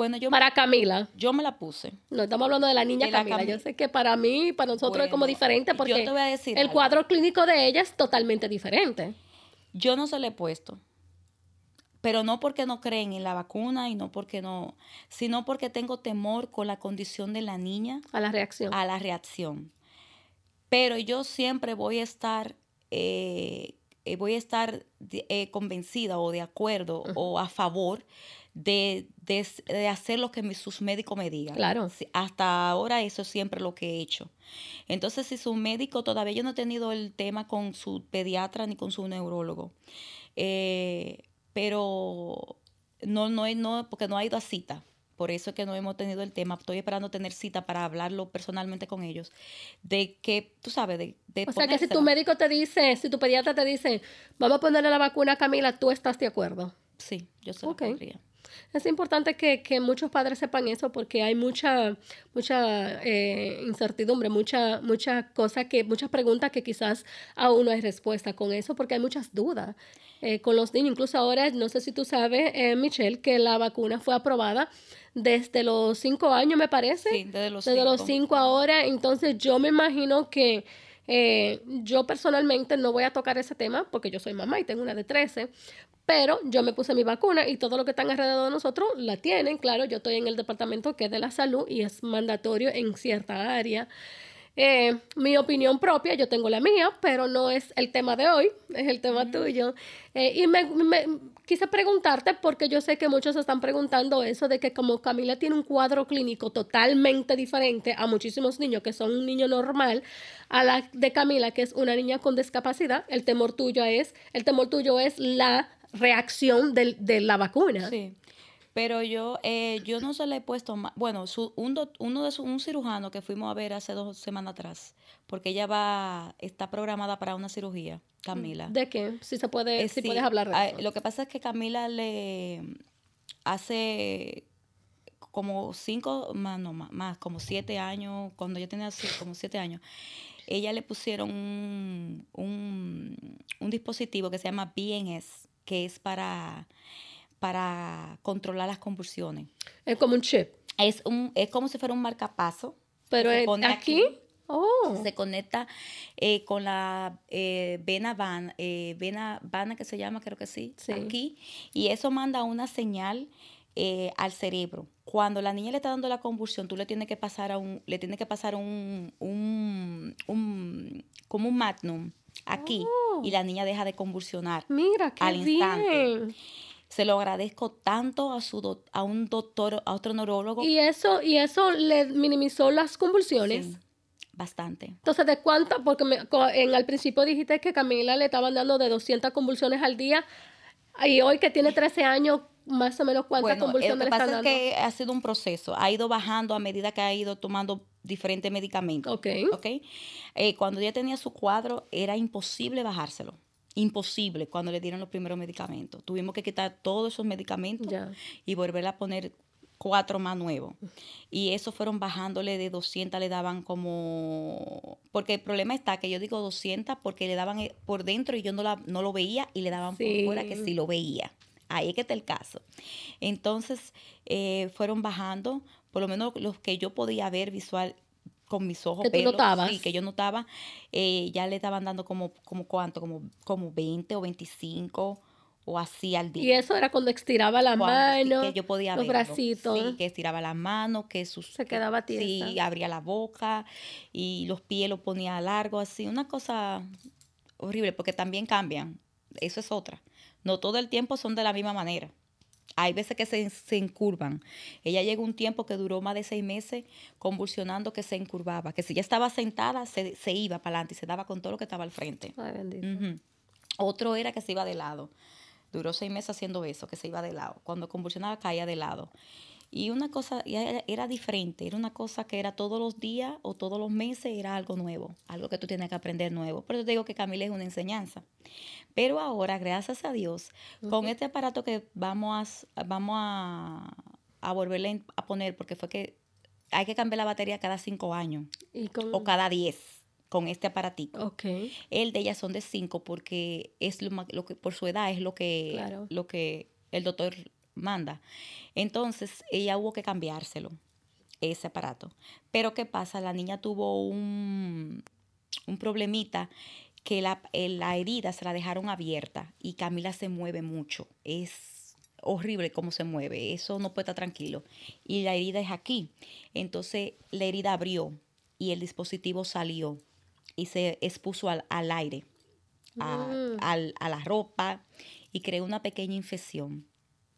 Bueno, yo para Camila. Yo me la puse. No estamos hablando de la niña Camila. Yo sé que para mí, para nosotros es como diferente porque yo te voy a decir el cuadro clínico de ella es totalmente diferente. Yo no se le he puesto. Pero no porque no creen en la vacuna y no porque no, sino porque tengo temor con la condición de la niña. A la reacción. A la reacción. Pero yo siempre voy a estar, eh, eh, voy a estar eh, convencida o de acuerdo o a favor de, de, hacer lo que sus médicos me digan. Claro. Hasta ahora eso es siempre lo que he hecho. Entonces, si su médico, todavía yo no he tenido el tema con su pediatra ni con su neurólogo, eh, pero no, no, no, porque no ha ido a cita. Por eso es que no hemos tenido el tema. Estoy esperando tener cita para hablarlo personalmente con ellos. De que, tú sabes, de... de o sea, que si tu médico te dice, si tu pediatra te dice, vamos a ponerle la vacuna a Camila, ¿tú estás de acuerdo? Sí, yo se okay. Es importante que, que, muchos padres sepan eso porque hay mucha, mucha eh, incertidumbre, mucha, mucha cosa que, muchas preguntas que quizás aún no hay respuesta con eso porque hay muchas dudas eh, con los niños. Incluso ahora, no sé si tú sabes, eh, Michelle, que la vacuna fue aprobada desde los cinco años, me parece. Sí, desde los desde los cinco ahora. Entonces yo me imagino que eh, yo personalmente no voy a tocar ese tema porque yo soy mamá y tengo una de 13, pero yo me puse mi vacuna y todo lo que están alrededor de nosotros la tienen. Claro, yo estoy en el departamento que es de la salud y es mandatorio en cierta área. Eh, mi opinión propia, yo tengo la mía, pero no es el tema de hoy, es el tema tuyo. Eh, y me, quise preguntarte, porque yo sé que muchos están preguntando eso, de que como Camila tiene un cuadro clínico totalmente diferente a muchísimos niños que son un niño normal, a la de Camila, que es una niña con discapacidad, el temor tuyo es, el temor tuyo es la reacción de, de la vacuna. Sí. Pero yo, eh, yo no se le he puesto más. Bueno, su, un uno de su, un cirujano que fuimos a ver hace dos semanas atrás, porque ella va, está programada para una cirugía, Camila. ¿De qué? Si se puede, si puedes hablar de ah, Lo que pasa es que Camila le hace como cinco, más, no, más, más, como siete años, cuando yo tenía así, como siete años, ella le pusieron un, un, dispositivo que se llama BNS, que es para, para controlar las convulsiones. Es como un chip. Es, un, es como si fuera un marcapaso. Pero aquí, oh. Se conecta eh, con la eh, vena vana, eh, vena vana que se llama, creo que sí, sí, aquí. Y eso manda una señal eh, al cerebro. Cuando la niña le está dando la convulsión, tú le tienes que pasar a un, le tienes que pasar un, un, un como un magnum aquí y oh. la niña deja de convulsionar. Mira, qué al instante. Se lo agradezco tanto a su a un doctor, a otro neurólogo. Y eso, y eso le minimizó las convulsiones. bastante. Entonces, ¿de cuánto? Porque en al principio dijiste que Camila le estaban dando de 200 convulsiones al día. Y hoy que tiene 13 años, más o menos cuántas bueno, convulsiones lo que pasa es que ha sido un proceso, ha ido bajando a medida que ha ido tomando diferentes medicamentos. Ok. okay? Eh, cuando ella tenía su cuadro, era imposible bajárselo. Imposible cuando le dieron los primeros medicamentos. Tuvimos que quitar todos esos medicamentos y volver a poner cuatro más nuevos. Y eso fueron bajándole de 200, le daban como... Porque el problema está que yo digo 200 porque le daban eh, por dentro y yo no, la, no lo veía y le daban por fuera que sí lo veía. Ahí es que está el caso. Entonces, eh, fueron bajando, por lo menos los que yo podía ver visual con mis ojos. ¿Que tú Sí, que yo notaba, eh, ya le estaban dando como, como cuánto, como, como 20 o 25 o así al día. Y eso era cuando estiraba la mano, que yo podía los bracitos. Sí, que estiraba la mano, que sus, se quedaba tiesa. Sí, abría la boca y los pies los ponía largo así, una cosa horrible porque también cambian. Eso es otra. No todo el tiempo son de la misma manera. Hay veces que se, se encurvan. Ella llegó un tiempo que duró más de seis meses convulsionando que se encurvaba, que si ya estaba sentada se, iba para adelante y se daba con todo lo que estaba al frente. Ay, bendito. Otro era que se iba de lado. Duró seis meses haciendo eso, que se iba de lado. Cuando convulsionaba caía de lado. Y una cosa era diferente, era una cosa que era todos los días o todos los meses, era algo nuevo, algo que tú tienes que aprender nuevo. Por eso te digo que Camila es una enseñanza. Pero ahora, gracias a Dios, con este aparato que vamos a, vamos a, a volverle a poner, porque fue que hay que cambiar la batería cada cinco años o cada diez con este aparatito. Okay. El de ella son de cinco porque es lo, lo que por su edad es lo que, lo que el doctor manda. Entonces, ella hubo que cambiárselo, ese aparato. Pero ¿qué pasa? La niña tuvo un, un problemita que la, la herida se la dejaron abierta y Camila se mueve mucho. Es horrible cómo se mueve, eso no puede estar tranquilo. Y la herida es aquí. Entonces la herida abrió y el dispositivo salió y se expuso al, aire, a, mm. a, la ropa y creó una pequeña infección.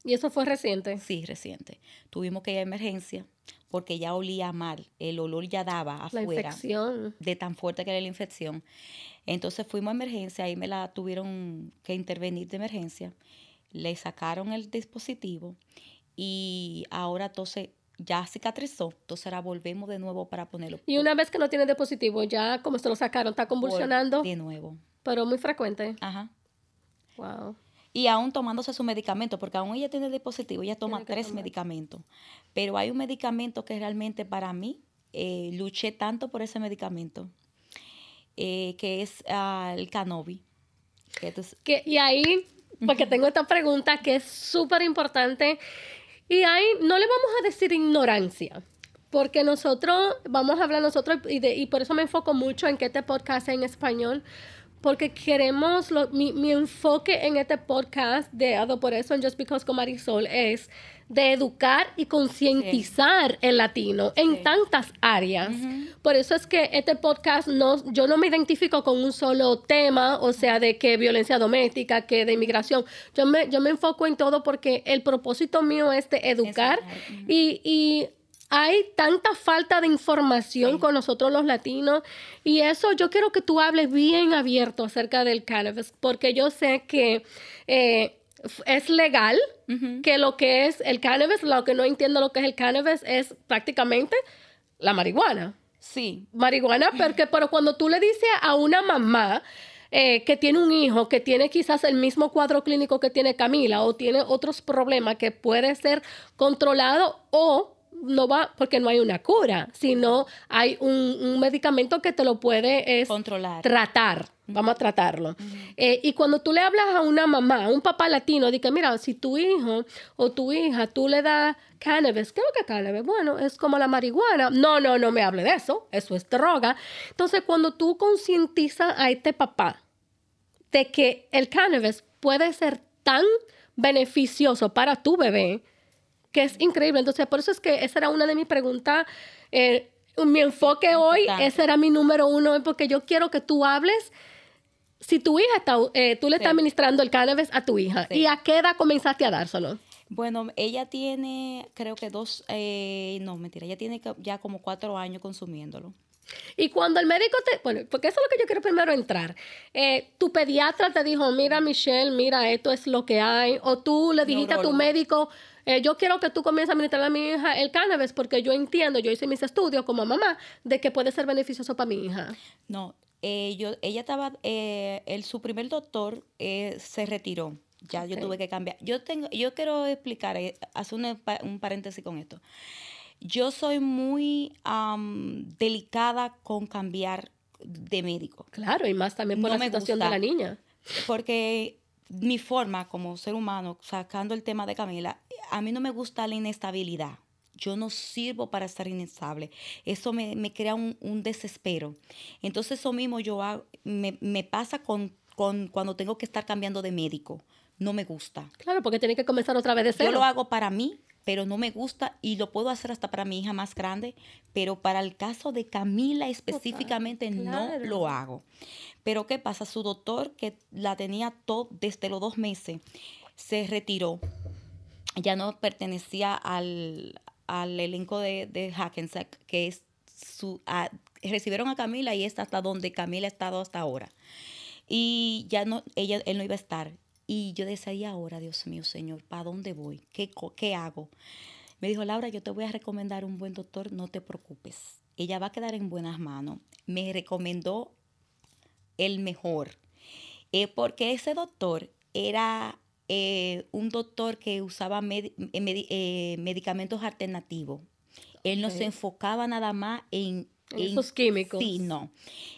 ¿Y eso fue reciente? Sí, reciente. Tuvimos que ir a emergencia porque ya olía mal, el olor ya daba afuera. La infección. De tan fuerte que era la infección. Entonces fuimos a emergencia, ahí me la tuvieron que intervenir de emergencia. Le sacaron el dispositivo y ahora entonces ya cicatrizó, entonces ahora volvemos de nuevo para ponerlo. Y una vez que no tiene dispositivo, ya como se lo sacaron, está convulsionando. De nuevo. Pero muy frecuente. Ajá. Wow y aún tomándose su medicamento, porque aún ella tiene dispositivo, ella toma tres medicamentos. Pero hay un medicamento que realmente para mí eh, luché tanto por ese medicamento, eh, que es ah, el Canovi. Que, y ahí, porque tengo esta pregunta que es súper importante, y ahí no le vamos a decir ignorancia, porque nosotros, vamos a hablar nosotros, y, y por eso me enfoco mucho en que este podcast sea en español, porque queremos, mi, enfoque en este podcast de Ado por eso en Just Because con Marisol es de educar y concientizar el latino en tantas áreas. Por eso es que este podcast no, yo no me identifico con un solo tema, o sea, de que violencia doméstica, que de inmigración. Yo me, yo me enfoco en todo porque el propósito mío es de educar y, y hay tanta falta de información con nosotros los latinos y eso yo quiero que tú hables bien abierto acerca del cannabis porque yo sé que eh, es legal, que lo que es el cannabis, lo que no entiendo lo que es el cannabis es prácticamente la marihuana. Sí. Marihuana, porque, pero cuando tú le dices a una mamá eh, que tiene un hijo que tiene quizás el mismo cuadro clínico que tiene Camila o tiene otros problemas que puede ser controlado o no va porque no hay una cura, sino hay un, medicamento que te lo puede controlar. Tratar. Vamos a tratarlo. Eh, y cuando tú le hablas a una mamá, a un papá latino, dice, mira, si tu hijo o tu hija, tú le das cannabis, ¿qué es lo que es cannabis? Bueno, es como la marihuana. No, no, no me hable de eso, eso es droga. Entonces, cuando tú concientizas a este papá de que el cannabis puede ser tan beneficioso para tu bebé, que es increíble. Entonces, por eso es que esa era una de mis preguntas. Eh, mi enfoque hoy, ese era mi número uno, porque yo quiero que tú hables si tu hija está, eh, tú le estás administrando el cannabis a tu hija, ¿y a qué edad comenzaste a dárselo? Bueno, ella tiene, creo que dos, eh, no, mentira, ella tiene ya como cuatro años consumiéndolo. Y cuando el médico te, bueno, porque eso es lo que yo quiero primero entrar, eh, tu pediatra te dijo, mira Michelle, mira, esto es lo que hay, o tú le dijiste a tu médico, yo quiero que tú comiences a administrar a mi hija el cannabis porque yo entiendo, yo hice mis estudios como mamá, de que puede ser beneficioso para mi hija. No, eh, yo, ella estaba, eh, el, su primer doctor eh, se retiró. Ya yo tuve que cambiar. Yo tengo, yo quiero explicar, hacer un paréntesis con esto. Yo soy muy delicada con cambiar de médico. Claro, y más también por la situación de la niña. Porque mi forma como ser humano, sacando el tema de Camila, a mí no me gusta la inestabilidad yo no sirvo para estar inestable. Eso me, crea un, desespero. Entonces eso mismo yo hago, me, pasa con, cuando tengo que estar cambiando de médico. No me gusta. Claro, porque tiene que comenzar otra vez de cero. Yo lo hago para mí, pero no me gusta y lo puedo hacer hasta para mi hija más grande, pero para el caso de Camila específicamente no lo hago. Pero ¿qué pasa? Su doctor, que la tenía todo desde los dos meses, se retiró. Ya no pertenecía al, al elenco de, de Hackensack, que es su, recibieron a Camila y es hasta donde Camila ha estado hasta ahora. Y ya no, ella, él no iba a estar. Y yo decía, ahora, Dios mío, Señor, ¿para dónde voy? ¿Qué, ¿Qué hago? Me dijo, Laura, yo te voy a recomendar un buen doctor, no te preocupes. Ella va a quedar en buenas manos. Me recomendó el mejor. Eh, porque ese doctor era eh, un doctor que usaba eh, eh, medicamentos alternativos. Él no se enfocaba nada más en, esos químicos. Sí, no.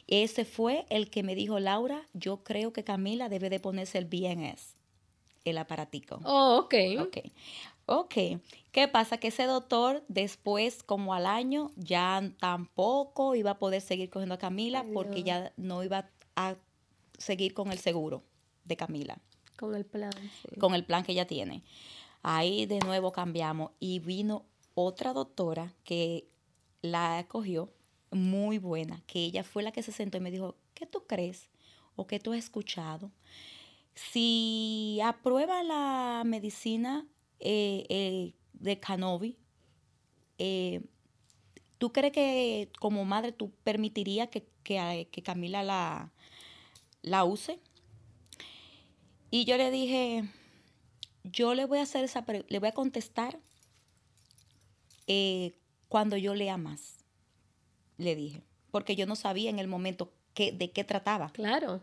Ese fue el que me dijo, Laura, yo creo que Camila debe de ponerse el BNS, el aparatico. Oh, ok. Ok. Ok. ¿Qué pasa? Que ese doctor después, como al año, ya tampoco iba a poder seguir cogiendo a Camila porque ya no iba a seguir con el seguro de Camila. Con el plan. Con el plan que ella tiene. Ahí de nuevo cambiamos y vino otra doctora que la cogió muy buena, que ella fue la que se sentó y me dijo, ¿qué tú crees o qué tú has escuchado? Si aprueba la medicina eh, eh, de Canovi, eh, ¿tú crees que como madre tú permitirías que, que, Camila la, la use? Y yo le dije, yo le voy a hacer esa le voy a contestar cuando yo lea más, le dije, porque yo no sabía en el momento de qué trataba. Claro.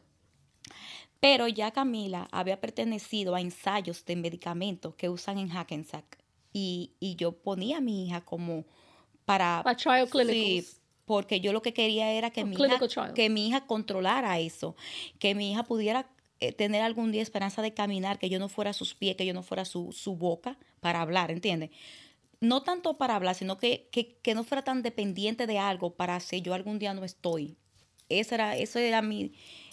Pero ya Camila había pertenecido a ensayos de medicamentos que usan en Hackensack y, y yo ponía a mi hija como para... Para trial clinicals. porque yo lo que quería era que mi, hija, que mi hija controlara eso, que mi hija pudiera eh, tener algún día esperanza de caminar, que yo no fuera sus pies, que yo no fuera su, boca para hablar, ¿entiendes? No tanto para hablar, sino que, que, no fuera tan dependiente de algo para si yo algún día no estoy. Ese era, eso era mi,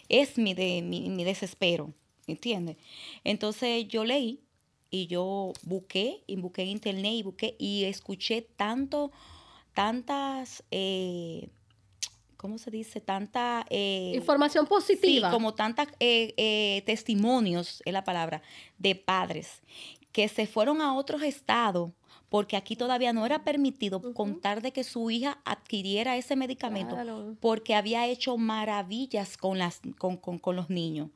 es mi, de, mi, mi desespero, ¿entiendes? Entonces yo leí y yo busqué, y busqué en internet y busqué y escuché tanto, tantas eh, ¿cómo se dice? Tanta... Eh, Información positiva. Sí, como tantos eh, eh, testimonios, es la palabra, de padres que se fueron a otros estados porque aquí todavía no era permitido contar de que su hija adquiriera ese medicamento porque había hecho maravillas con, las, con, con, con los niños.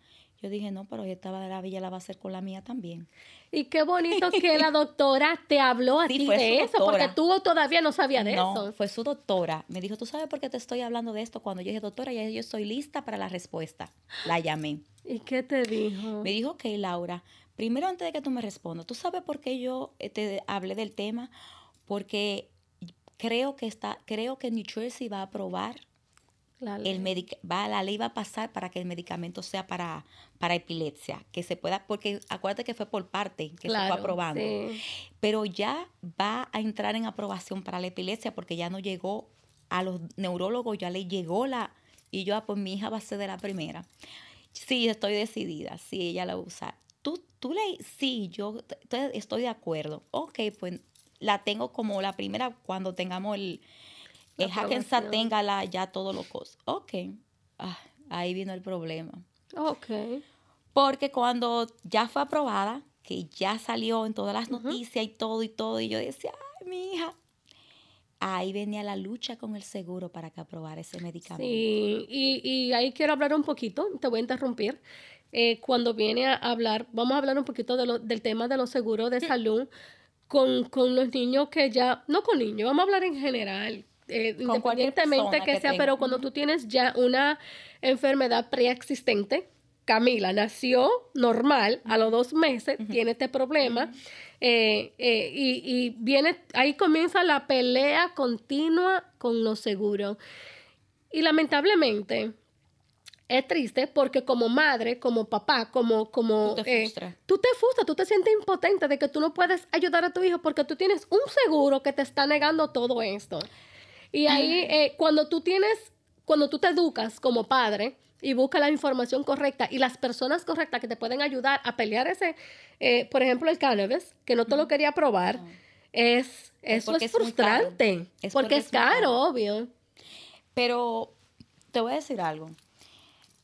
Yo dije, no, pero esta maravilla la va a hacer con la mía también. Y qué bonito que la doctora te habló a ti de eso, porque tú todavía no sabías de no, eso. fue su doctora. Me dijo, ¿tú sabes por qué te estoy hablando de esto? Cuando yo dije, doctora, ya yo estoy lista para la respuesta. La llamé. ¿Y qué te dijo? Me dijo, ok, Laura, primero antes de que tú me respondas, ¿tú sabes por qué yo eh, te hablé del tema? Porque creo que está, creo que New Jersey va a aprobar la ley. El va, la ley va a pasar para que el medicamento sea para, para epilepsia, que se pueda, porque acuérdate que fue por parte que se fue aprobando. Pero ya va a entrar en aprobación para la epilepsia porque ya no llegó a los neurólogos, ya le llegó la, y yo, ah, pues mi hija va a ser de la primera. Sí, estoy decidida, sí, ella la usa. Tú, tú le, sí, yo estoy de acuerdo. Ok, pues la tengo como la primera cuando tengamos el, el Hackensack tenga la, ya todos los cosas. Ok, ah, ahí vino el problema. Ok. Porque cuando ya fue aprobada, que ya salió en todas las noticias y todo y todo, y yo decía, ay, mi hija, ahí venía la lucha con el seguro para que aprobara ese medicamento. Sí, y, y ahí quiero hablar un poquito, te voy a interrumpir. Eh, cuando viene a hablar, vamos a hablar un poquito de lo, del tema de los seguros de salud con, con, los niños que ya, no con niños, vamos a hablar en general, eh, independientemente que, sea, pero cuando tú tienes ya una enfermedad preexistente, Camila nació normal a los dos meses, tiene este problema, eh, eh, y, y, viene, ahí comienza la pelea continua con los seguros. Y lamentablemente, es triste porque como madre, como papá, como... como tú te frustras. tú te frustras, tú te sientes impotente de que tú no puedes ayudar a tu hijo porque tú tienes un seguro que te está negando todo esto. Y ahí, eh, cuando tú tienes, cuando tú te educas como padre y buscas la información correcta y las personas correctas que te pueden ayudar a pelear ese, eh, por ejemplo, el cannabis, que no te lo quería probar, es, eso es, frustrante. porque, es, caro, obvio. Pero te voy a decir algo.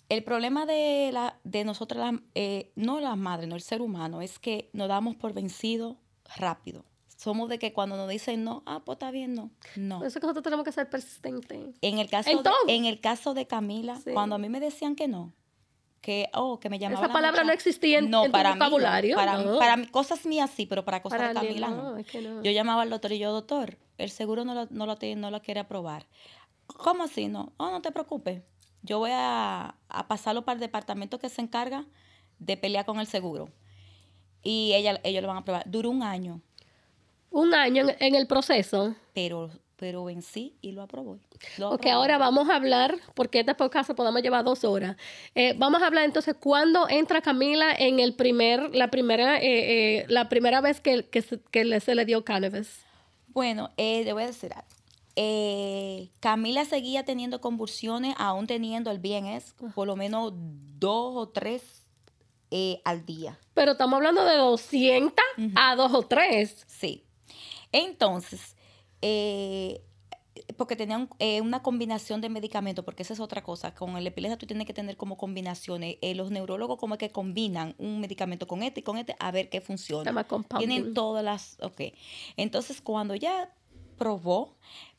El problema de, la, de nosotras, eh, no las madres, no el ser humano, es que nos damos por vencido rápido somos de que cuando nos dicen no, ah, pues está bien, no. No. Eso es que nosotros tenemos que ser persistentes. En el caso, de, en el caso de Camila, cuando a mí me decían que no, que, oh, que me llamaban. Esa palabra no existía en, no, para vocabulario. para, para cosas mías sí, pero para cosas de Camila no. Yo llamaba al doctor y yo, doctor, el seguro no lo, no lo, no lo quiere aprobar. ¿Cómo así? No, oh, no te preocupes. Yo voy a, a pasarlo para el departamento que se encarga de pelear con el seguro. Y ella, ellos lo van a aprobar. Duró un año un año en, el proceso. Pero, pero en sí, y lo aprobó. ok, ahora vamos a hablar, porque este podcast podemos llevar dos horas. Eh, vamos a hablar entonces cuándo entra Camila en el primer, la primera, eh, eh, la primera vez que, que, se, le dio cannabis. Bueno, le voy a decir algo. Camila seguía teniendo convulsiones, aún teniendo el BNS, por lo menos dos o tres al día. Pero estamos hablando de 200 a dos o tres. Sí. Entonces, eh, porque tenían eh, una combinación de medicamentos, porque esa es otra cosa. Con el epilepsia tú tienes que tener como combinaciones. Eh, los neurólogos como que combinan un medicamento con este y con este a ver qué funciona. Tienen todas las... Ok. Entonces, cuando ya probó,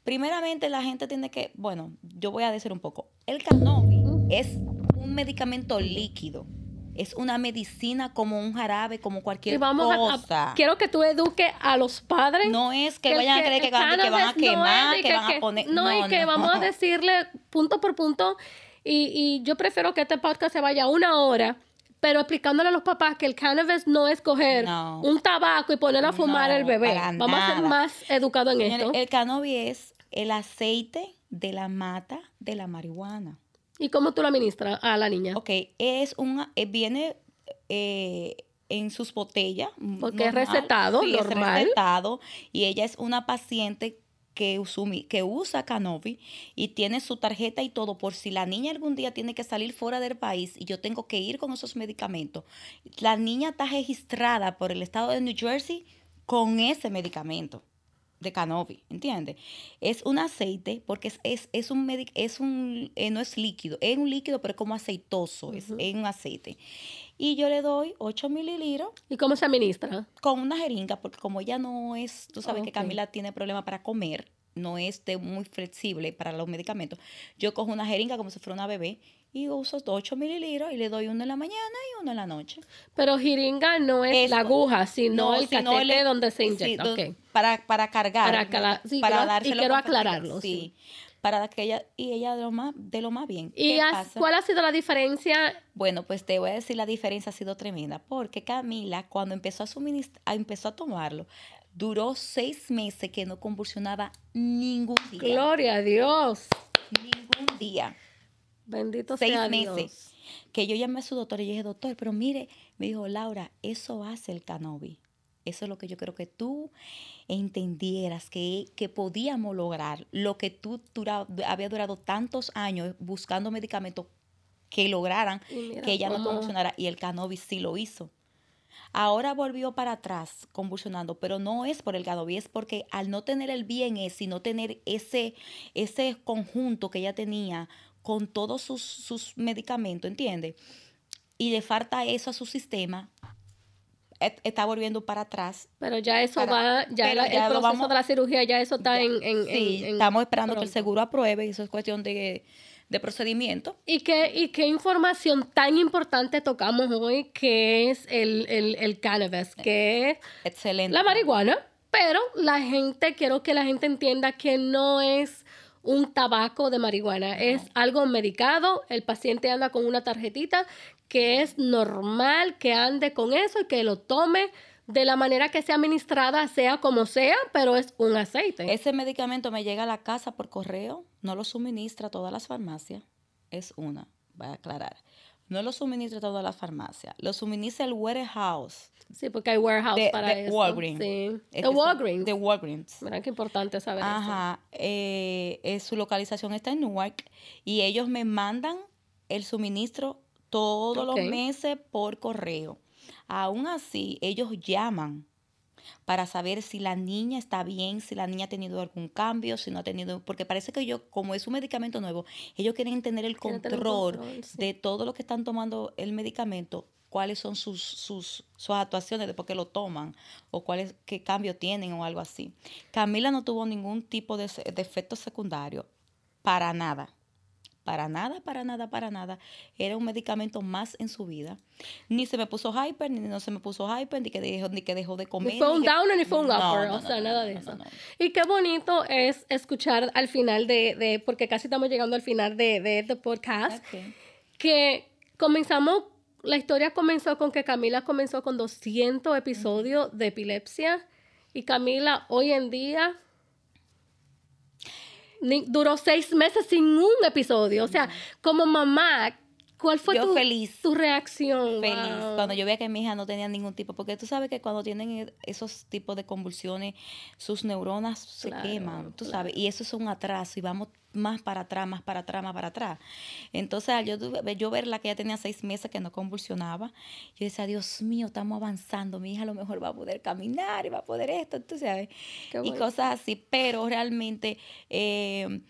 primeramente la gente tiene que... Bueno, yo voy a decir un poco. El cannabis es un medicamento líquido es una medicina como un jarabe, como cualquier cosa. quiero que tú eduques a los padres. No es que, vayan a creer que, van a quemar, que, van a poner. No, y que vamos a decirle punto por punto. Y, yo prefiero que este podcast se vaya una hora pero explicándole a los papás que el cannabis no es coger un tabaco y poner a fumar el bebé. Vamos a ser más educados en esto. El cannabis es el aceite de la mata de la marihuana. ¿Y cómo tú la administras a la niña? Ok, es un, eh, viene eh, en sus botellas. Porque es recetado, normal. Es recetado y ella es una paciente que, que usa Canovi y tiene su tarjeta y todo por si la niña algún día tiene que salir fuera del país y yo tengo que ir con esos medicamentos. La niña está registrada por el estado de New Jersey con ese medicamento de canobi, ¿entiendes? Es un aceite porque es, es, es un, es un eh, no es líquido, es un líquido pero es como aceitoso, es, un aceite. Y yo le doy 8 mililitros. ¿Y cómo se administra? Con una jeringa, porque como ella no es, tú sabes que Camila tiene problemas para comer, no es muy flexible para los medicamentos, yo cojo una jeringa como si fuera una bebé y uso 8 mililitros y le doy uno en la mañana y uno en la noche. Pero jeringa no es, la aguja, sino el catete donde se inyecta. para, para cargar. Para, sí, para Y quiero aclararlo. Sí. Para que ella, y ella de lo más, de lo más bien. ¿Y cuál ha sido la diferencia? Bueno, pues te voy a decir, la diferencia ha sido tremenda, porque Camila, cuando empezó a, suministrar, empezó a tomarlo, duró seis meses que no convulsionaba ningún día. Gloria a Dios. Ningún día. Bendito Seis sea meses. Que yo llamé a su doctor y dije, doctor, pero mire, me dijo, Laura, eso hace el cannabis. Eso es lo que yo creo que tú entendieras que, que podíamos lograr. Lo que tú había durado tantos años buscando medicamentos que lograran que ella no convulsionara. Y el cannabis sí lo hizo. Ahora volvió para atrás convulsionando, pero no es por el cannabis, es porque al no tener el bien y no tener ese, ese conjunto que ella tenía con todos sus, medicamentos, ¿entiendes? Y le falta eso a su sistema, está volviendo para atrás. Pero ya eso va, ya, el proceso vamos, de la cirugía, ya eso está en, Sí, estamos esperando que el seguro apruebe, eso es cuestión de, procedimiento. ¿Y qué, ¿Y qué información tan importante tocamos hoy, que es el, el cannabis, que es Excelente. la marihuana? Pero la gente, quiero que la gente entienda que no es un tabaco de marihuana. Es algo medicado, el paciente anda con una tarjetita que es normal que ande con eso y que lo tome de la manera que sea administrada, sea como sea, pero es un aceite. Ese medicamento me llega a la casa por correo, no lo suministra todas las farmacias, es una, voy a aclarar no lo suministra toda la farmacia, lo suministra el warehouse. Sí, porque hay warehouse para de Walgreens. Sí. De Walgreens. De Walgreens. Mira qué importante saber Ajá. Eh, su localización está en Newark y ellos me mandan el suministro todos los meses por correo. Aún así, ellos llaman para saber si la niña está bien, si la niña ha tenido algún cambio, si no ha tenido, porque parece que yo, como es un medicamento nuevo, ellos quieren tener el control, de todo lo que están tomando el medicamento, cuáles son sus, sus, sus actuaciones después que lo toman o cuáles, qué cambio tienen o algo así. Camila no tuvo ningún tipo de, de efecto secundario, para nada. Para nada, para nada, para nada. Era un medicamento más en su vida. Ni se me puso hyper, ni no se me puso hyper, ni que dejó, ni que dejó de comer. Ni fue un downer ni fue un upper, o sea, nada de eso. Y qué bonito es escuchar al final de, de porque casi estamos llegando al final de, de este podcast, que comenzamos, la historia comenzó con que Camila comenzó con 200 episodios de epilepsia y Camila hoy en día duró seis meses sin un episodio. O sea, como mamá, ¿Cuál fue tu, tu reacción? Feliz. Cuando yo veía que mi hija no tenía ningún tipo, porque tú sabes que cuando tienen e, esos tipos de convulsiones, sus neuronas se queman, tú sabes, y eso es un atraso y vamos más para atrás, más para atrás, más para atrás. Entonces, yo, yo verla que ya tenía seis meses que no convulsionaba, yo decía, Dios mío, estamos avanzando, mi hija a lo mejor va a poder caminar y va a poder esto, tú sabes, y cosas así, pero realmente eh,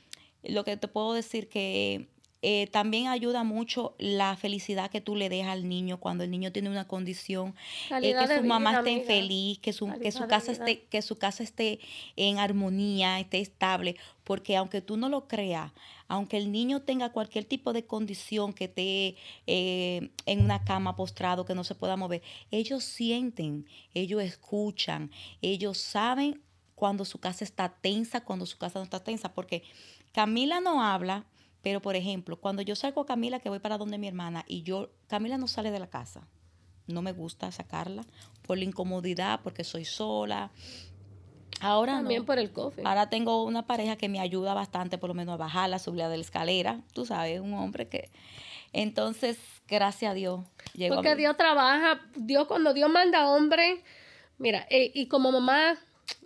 lo que te puedo decir que eh, también ayuda mucho la felicidad que tú le dejas al niño cuando el niño tiene una condición, eh, que su mamá esté feliz, que su, que su casa esté, que su casa esté en armonía, esté estable, porque aunque tú no lo creas, aunque el niño tenga cualquier tipo de condición que esté eh, en una cama postrado, que no se pueda mover, ellos sienten, ellos escuchan, ellos saben cuando su casa está tensa, cuando su casa no está tensa, porque Camila no habla, pero, por ejemplo, cuando yo salgo a Camila, que voy para donde mi hermana, y yo, Camila no sale de la casa. No me gusta sacarla por la incomodidad, porque soy sola. Ahora También por el coffee. Ahora tengo una pareja que me ayuda bastante, por lo menos a bajarla, subirla de la escalera. Tú sabes, un hombre que... Entonces, gracias a Dios. Porque Dios trabaja, Dios cuando Dios manda hombre, mira, eh, y como mamá,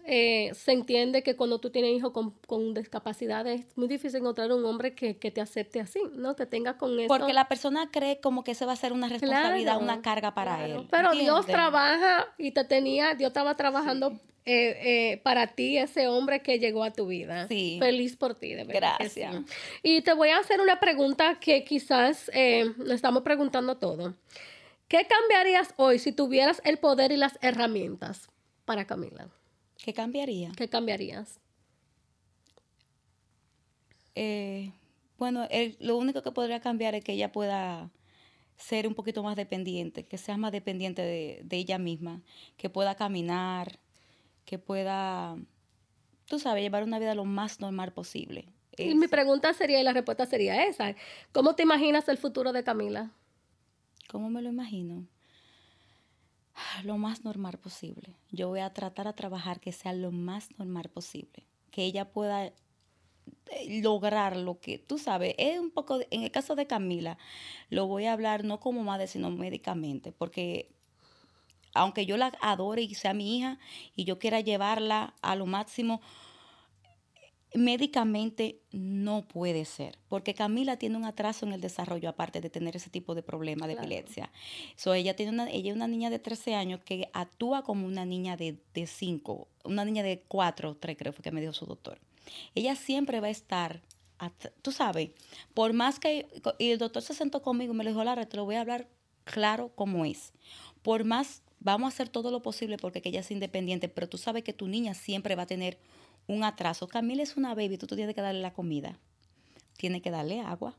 eh, se entiende que cuando tú tienes hijos con, con discapacidad es muy difícil encontrar un hombre que, te acepte así, ¿no? Que tenga con eso. Porque la persona cree como que eso va a ser una responsabilidad, una carga para él. Pero Dios trabaja y te tenía, Dios estaba trabajando eh, eh, para ti, ese hombre que llegó a tu vida. Sí. Feliz por ti, de verdad. Gracias. Y te voy a hacer una pregunta que quizás nos estamos preguntando todo. ¿Qué cambiarías hoy si tuvieras el poder y las herramientas para Camila? ¿Qué cambiaría? ¿Qué cambiarías? Eh, bueno, lo único que podría cambiar es que ella pueda ser un poquito más dependiente, que sea más dependiente de, ella misma, que pueda caminar, que pueda, tú sabes, llevar una vida lo más normal posible. Y mi pregunta sería, y la respuesta sería esa, ¿cómo te imaginas el futuro de Camila? ¿Cómo me lo imagino? Lo más normal posible. Yo voy a tratar a trabajar que sea lo más normal posible, que ella pueda eh, lograr lo que tú sabes, es un poco, en el caso de Camila, lo voy a hablar no como madre, sino médicamente, porque aunque yo la adore y sea mi hija y yo quiera llevarla a lo máximo, médicamente no puede ser, porque Camila tiene un atraso en el desarrollo aparte de tener ese tipo de problema de epilepsia. So, ella, tiene una, ella es una niña de 13 años que actúa como una niña de, de 5, una niña de 4, 3 creo fue que me dijo su doctor. Ella siempre va a estar, tú sabes, por más que, y el doctor se sentó conmigo y me dijo, Lara, te lo voy a hablar claro como es. Por más, vamos a hacer todo lo posible porque ella es independiente, pero tú sabes que tu niña siempre va a tener un atraso. Camila es una baby, tú, tú tienes que darle la comida, tienes que darle agua,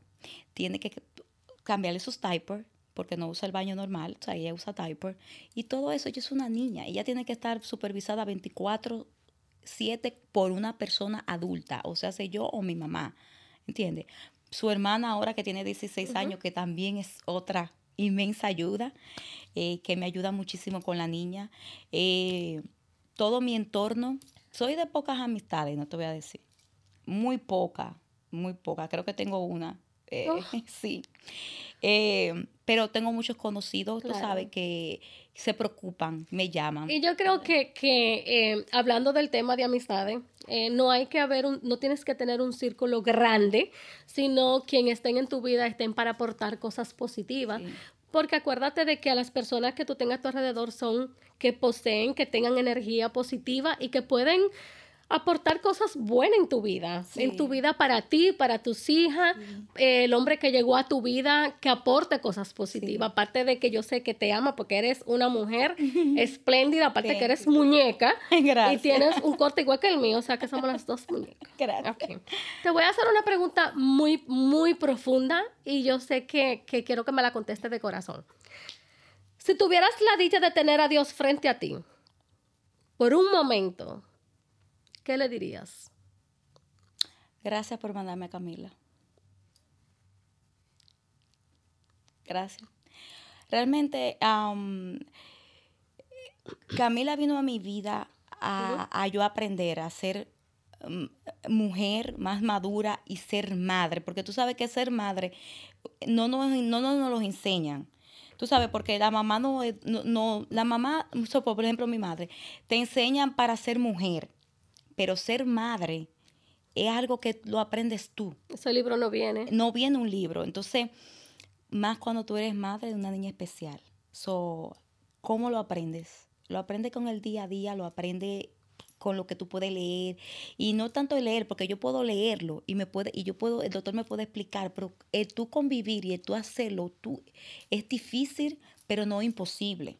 tienes que cambiarle sus diapers, porque no usa el baño normal, o sea, ella usa diaper, y todo eso, ella es una niña, ella tiene que estar supervisada 24 siete por una persona adulta, o sea, sé yo o mi mamá, ¿entiendes? Su hermana ahora que tiene 16 años, que también es otra inmensa ayuda, eh, que me ayuda muchísimo con la niña. Eh, todo mi entorno, soy de pocas amistades, no te voy a decir, muy poca, muy poca, creo que tengo una, eh, sí. pero tengo muchos conocidos, tú sabes, que se preocupan, me llaman. Y yo creo que, que eh, hablando del tema de amistades, eh, no hay que haber un, no tienes que tener un círculo grande, sino quien estén en tu vida estén para aportar cosas positivas. Porque acuérdate de que a las personas que tú tengas a tu alrededor son que poseen, que tengan energía positiva y que pueden aportar cosas buenas en tu vida, en tu vida para ti, para tus hijas, el hombre que llegó a tu vida, que aporte cosas positivas, aparte de que yo sé que te ama porque eres una mujer espléndida, aparte que eres muñeca y tienes un corte igual que el mío, o sea que somos las dos muñecas. Gracias. Te voy a hacer una pregunta muy, muy profunda y yo sé que, que quiero que me la contestes de corazón. Si tuvieras la dicha de tener a Dios frente a ti, por un momento, ¿qué le dirías? Gracias por mandarme a Camila. Gracias. Realmente, Camila vino a mi vida a, yo aprender a ser mm, mujer más madura y ser madre, porque tú sabes que ser madre no nos, no, no nos lo enseñan. Tú sabes, porque la mamá no, no, la mamá, por ejemplo mi madre, te enseñan para ser mujer pero ser madre es algo que lo aprendes tú. Ese libro no viene. No viene un libro. Entonces, más cuando tú eres madre de una niña especial. So, ¿Cómo lo aprendes? Lo aprendes con el día a día, lo aprendes con lo que tú puedes leer y no tanto leer porque yo puedo leerlo y me puede y yo puedo el doctor me puede explicar pero el tú convivir y el tú hacerlo tú es difícil pero no imposible.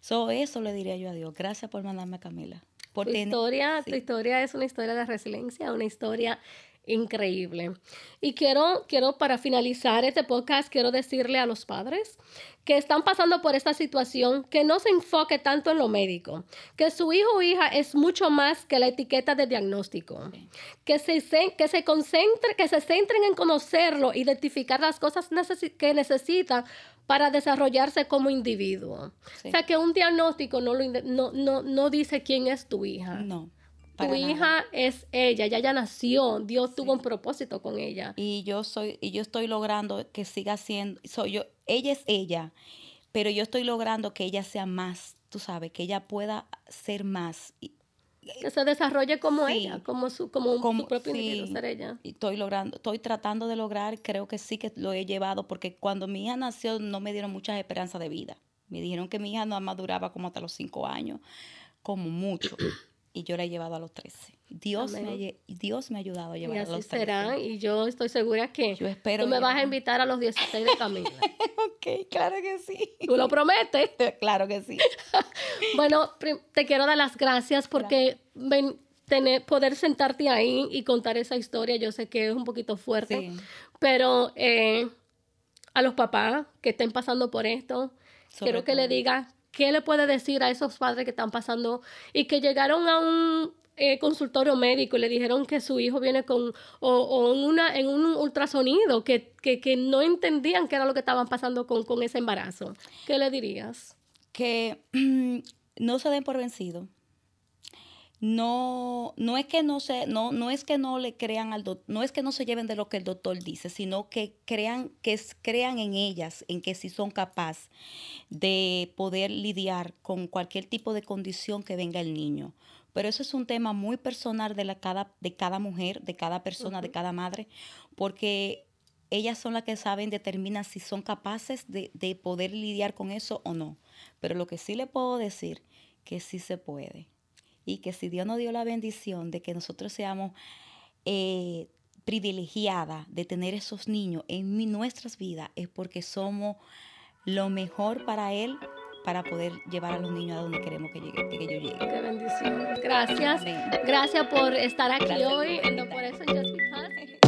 So, eso le diría yo a Dios. Gracias por mandarme a Camila tu, historia, tu historia es una historia de resiliencia, una historia increíble. Y quiero, quiero para finalizar este podcast, quiero decirle a los padres que están pasando por esta situación que no se enfoque tanto en lo médico, que su hijo o hija es mucho más que la etiqueta de diagnóstico, que, se, que se concentre, que se centren en conocerlo, identificar las cosas que necesitan para desarrollarse como individuo. O sea, que un diagnóstico no, lo, no, no, no dice quién es tu hija. No. Tu hija es ella, ya ya nació, Dios tuvo un propósito con ella. Y yo soy, y yo estoy logrando que siga siendo, soy yo, ella es ella, pero yo estoy logrando que ella sea más, tú sabes, que ella pueda ser más. Que se desarrolle como ella, como su, como, su propio individuo, ser ella. Y estoy logrando, estoy tratando de lograr, creo que sí que lo he llevado, porque cuando mi hija nació no me dieron muchas esperanzas de vida. Me dijeron que mi hija no maduraba como hasta los cinco años, como mucho. Y yo la he llevado a los 13. Dios, me ha, Dios me ha ayudado a llevar a los 13. será, y yo estoy segura que yo espero tú me vas a invitar a los 16 de Camila. ok, claro que sí. ¿Tú lo prometes? claro que sí. bueno, te quiero dar las gracias porque tener, poder sentarte ahí y contar esa historia, yo sé que es un poquito fuerte, pero eh, a los papás que estén pasando por esto, quiero que le diga qué le puede decir a esos padres que están pasando y que llegaron a un eh, consultorio médico y le dijeron que su hijo viene con o, en, una, en un ultrasonido, que, que, no entendían qué era lo que estaban pasando con, con ese embarazo. ¿Qué le dirías? Que no se den por vencido no, no es que no se, no, no es que no le crean al doctor, no es que no se lleven de lo que el doctor dice, sino que crean, que crean en ellas, en que si son capaces de poder lidiar con cualquier tipo de condición que venga el niño. Pero eso es un tema muy personal de, la, cada, de cada mujer, de cada persona, de cada madre, porque ellas son las que saben, determinan si son capaces de, de poder lidiar con eso o no. Pero lo que sí le puedo decir, que sí se puede y que si Dios nos dio la bendición de que nosotros seamos eh, privilegiadas de tener esos niños en nuestras vidas, es porque somos lo mejor para Él para poder llevar a los niños a donde queremos que, llegue, que ellos lleguen. Qué bendición. Gracias. Gracias por estar aquí hoy No Por Eso Just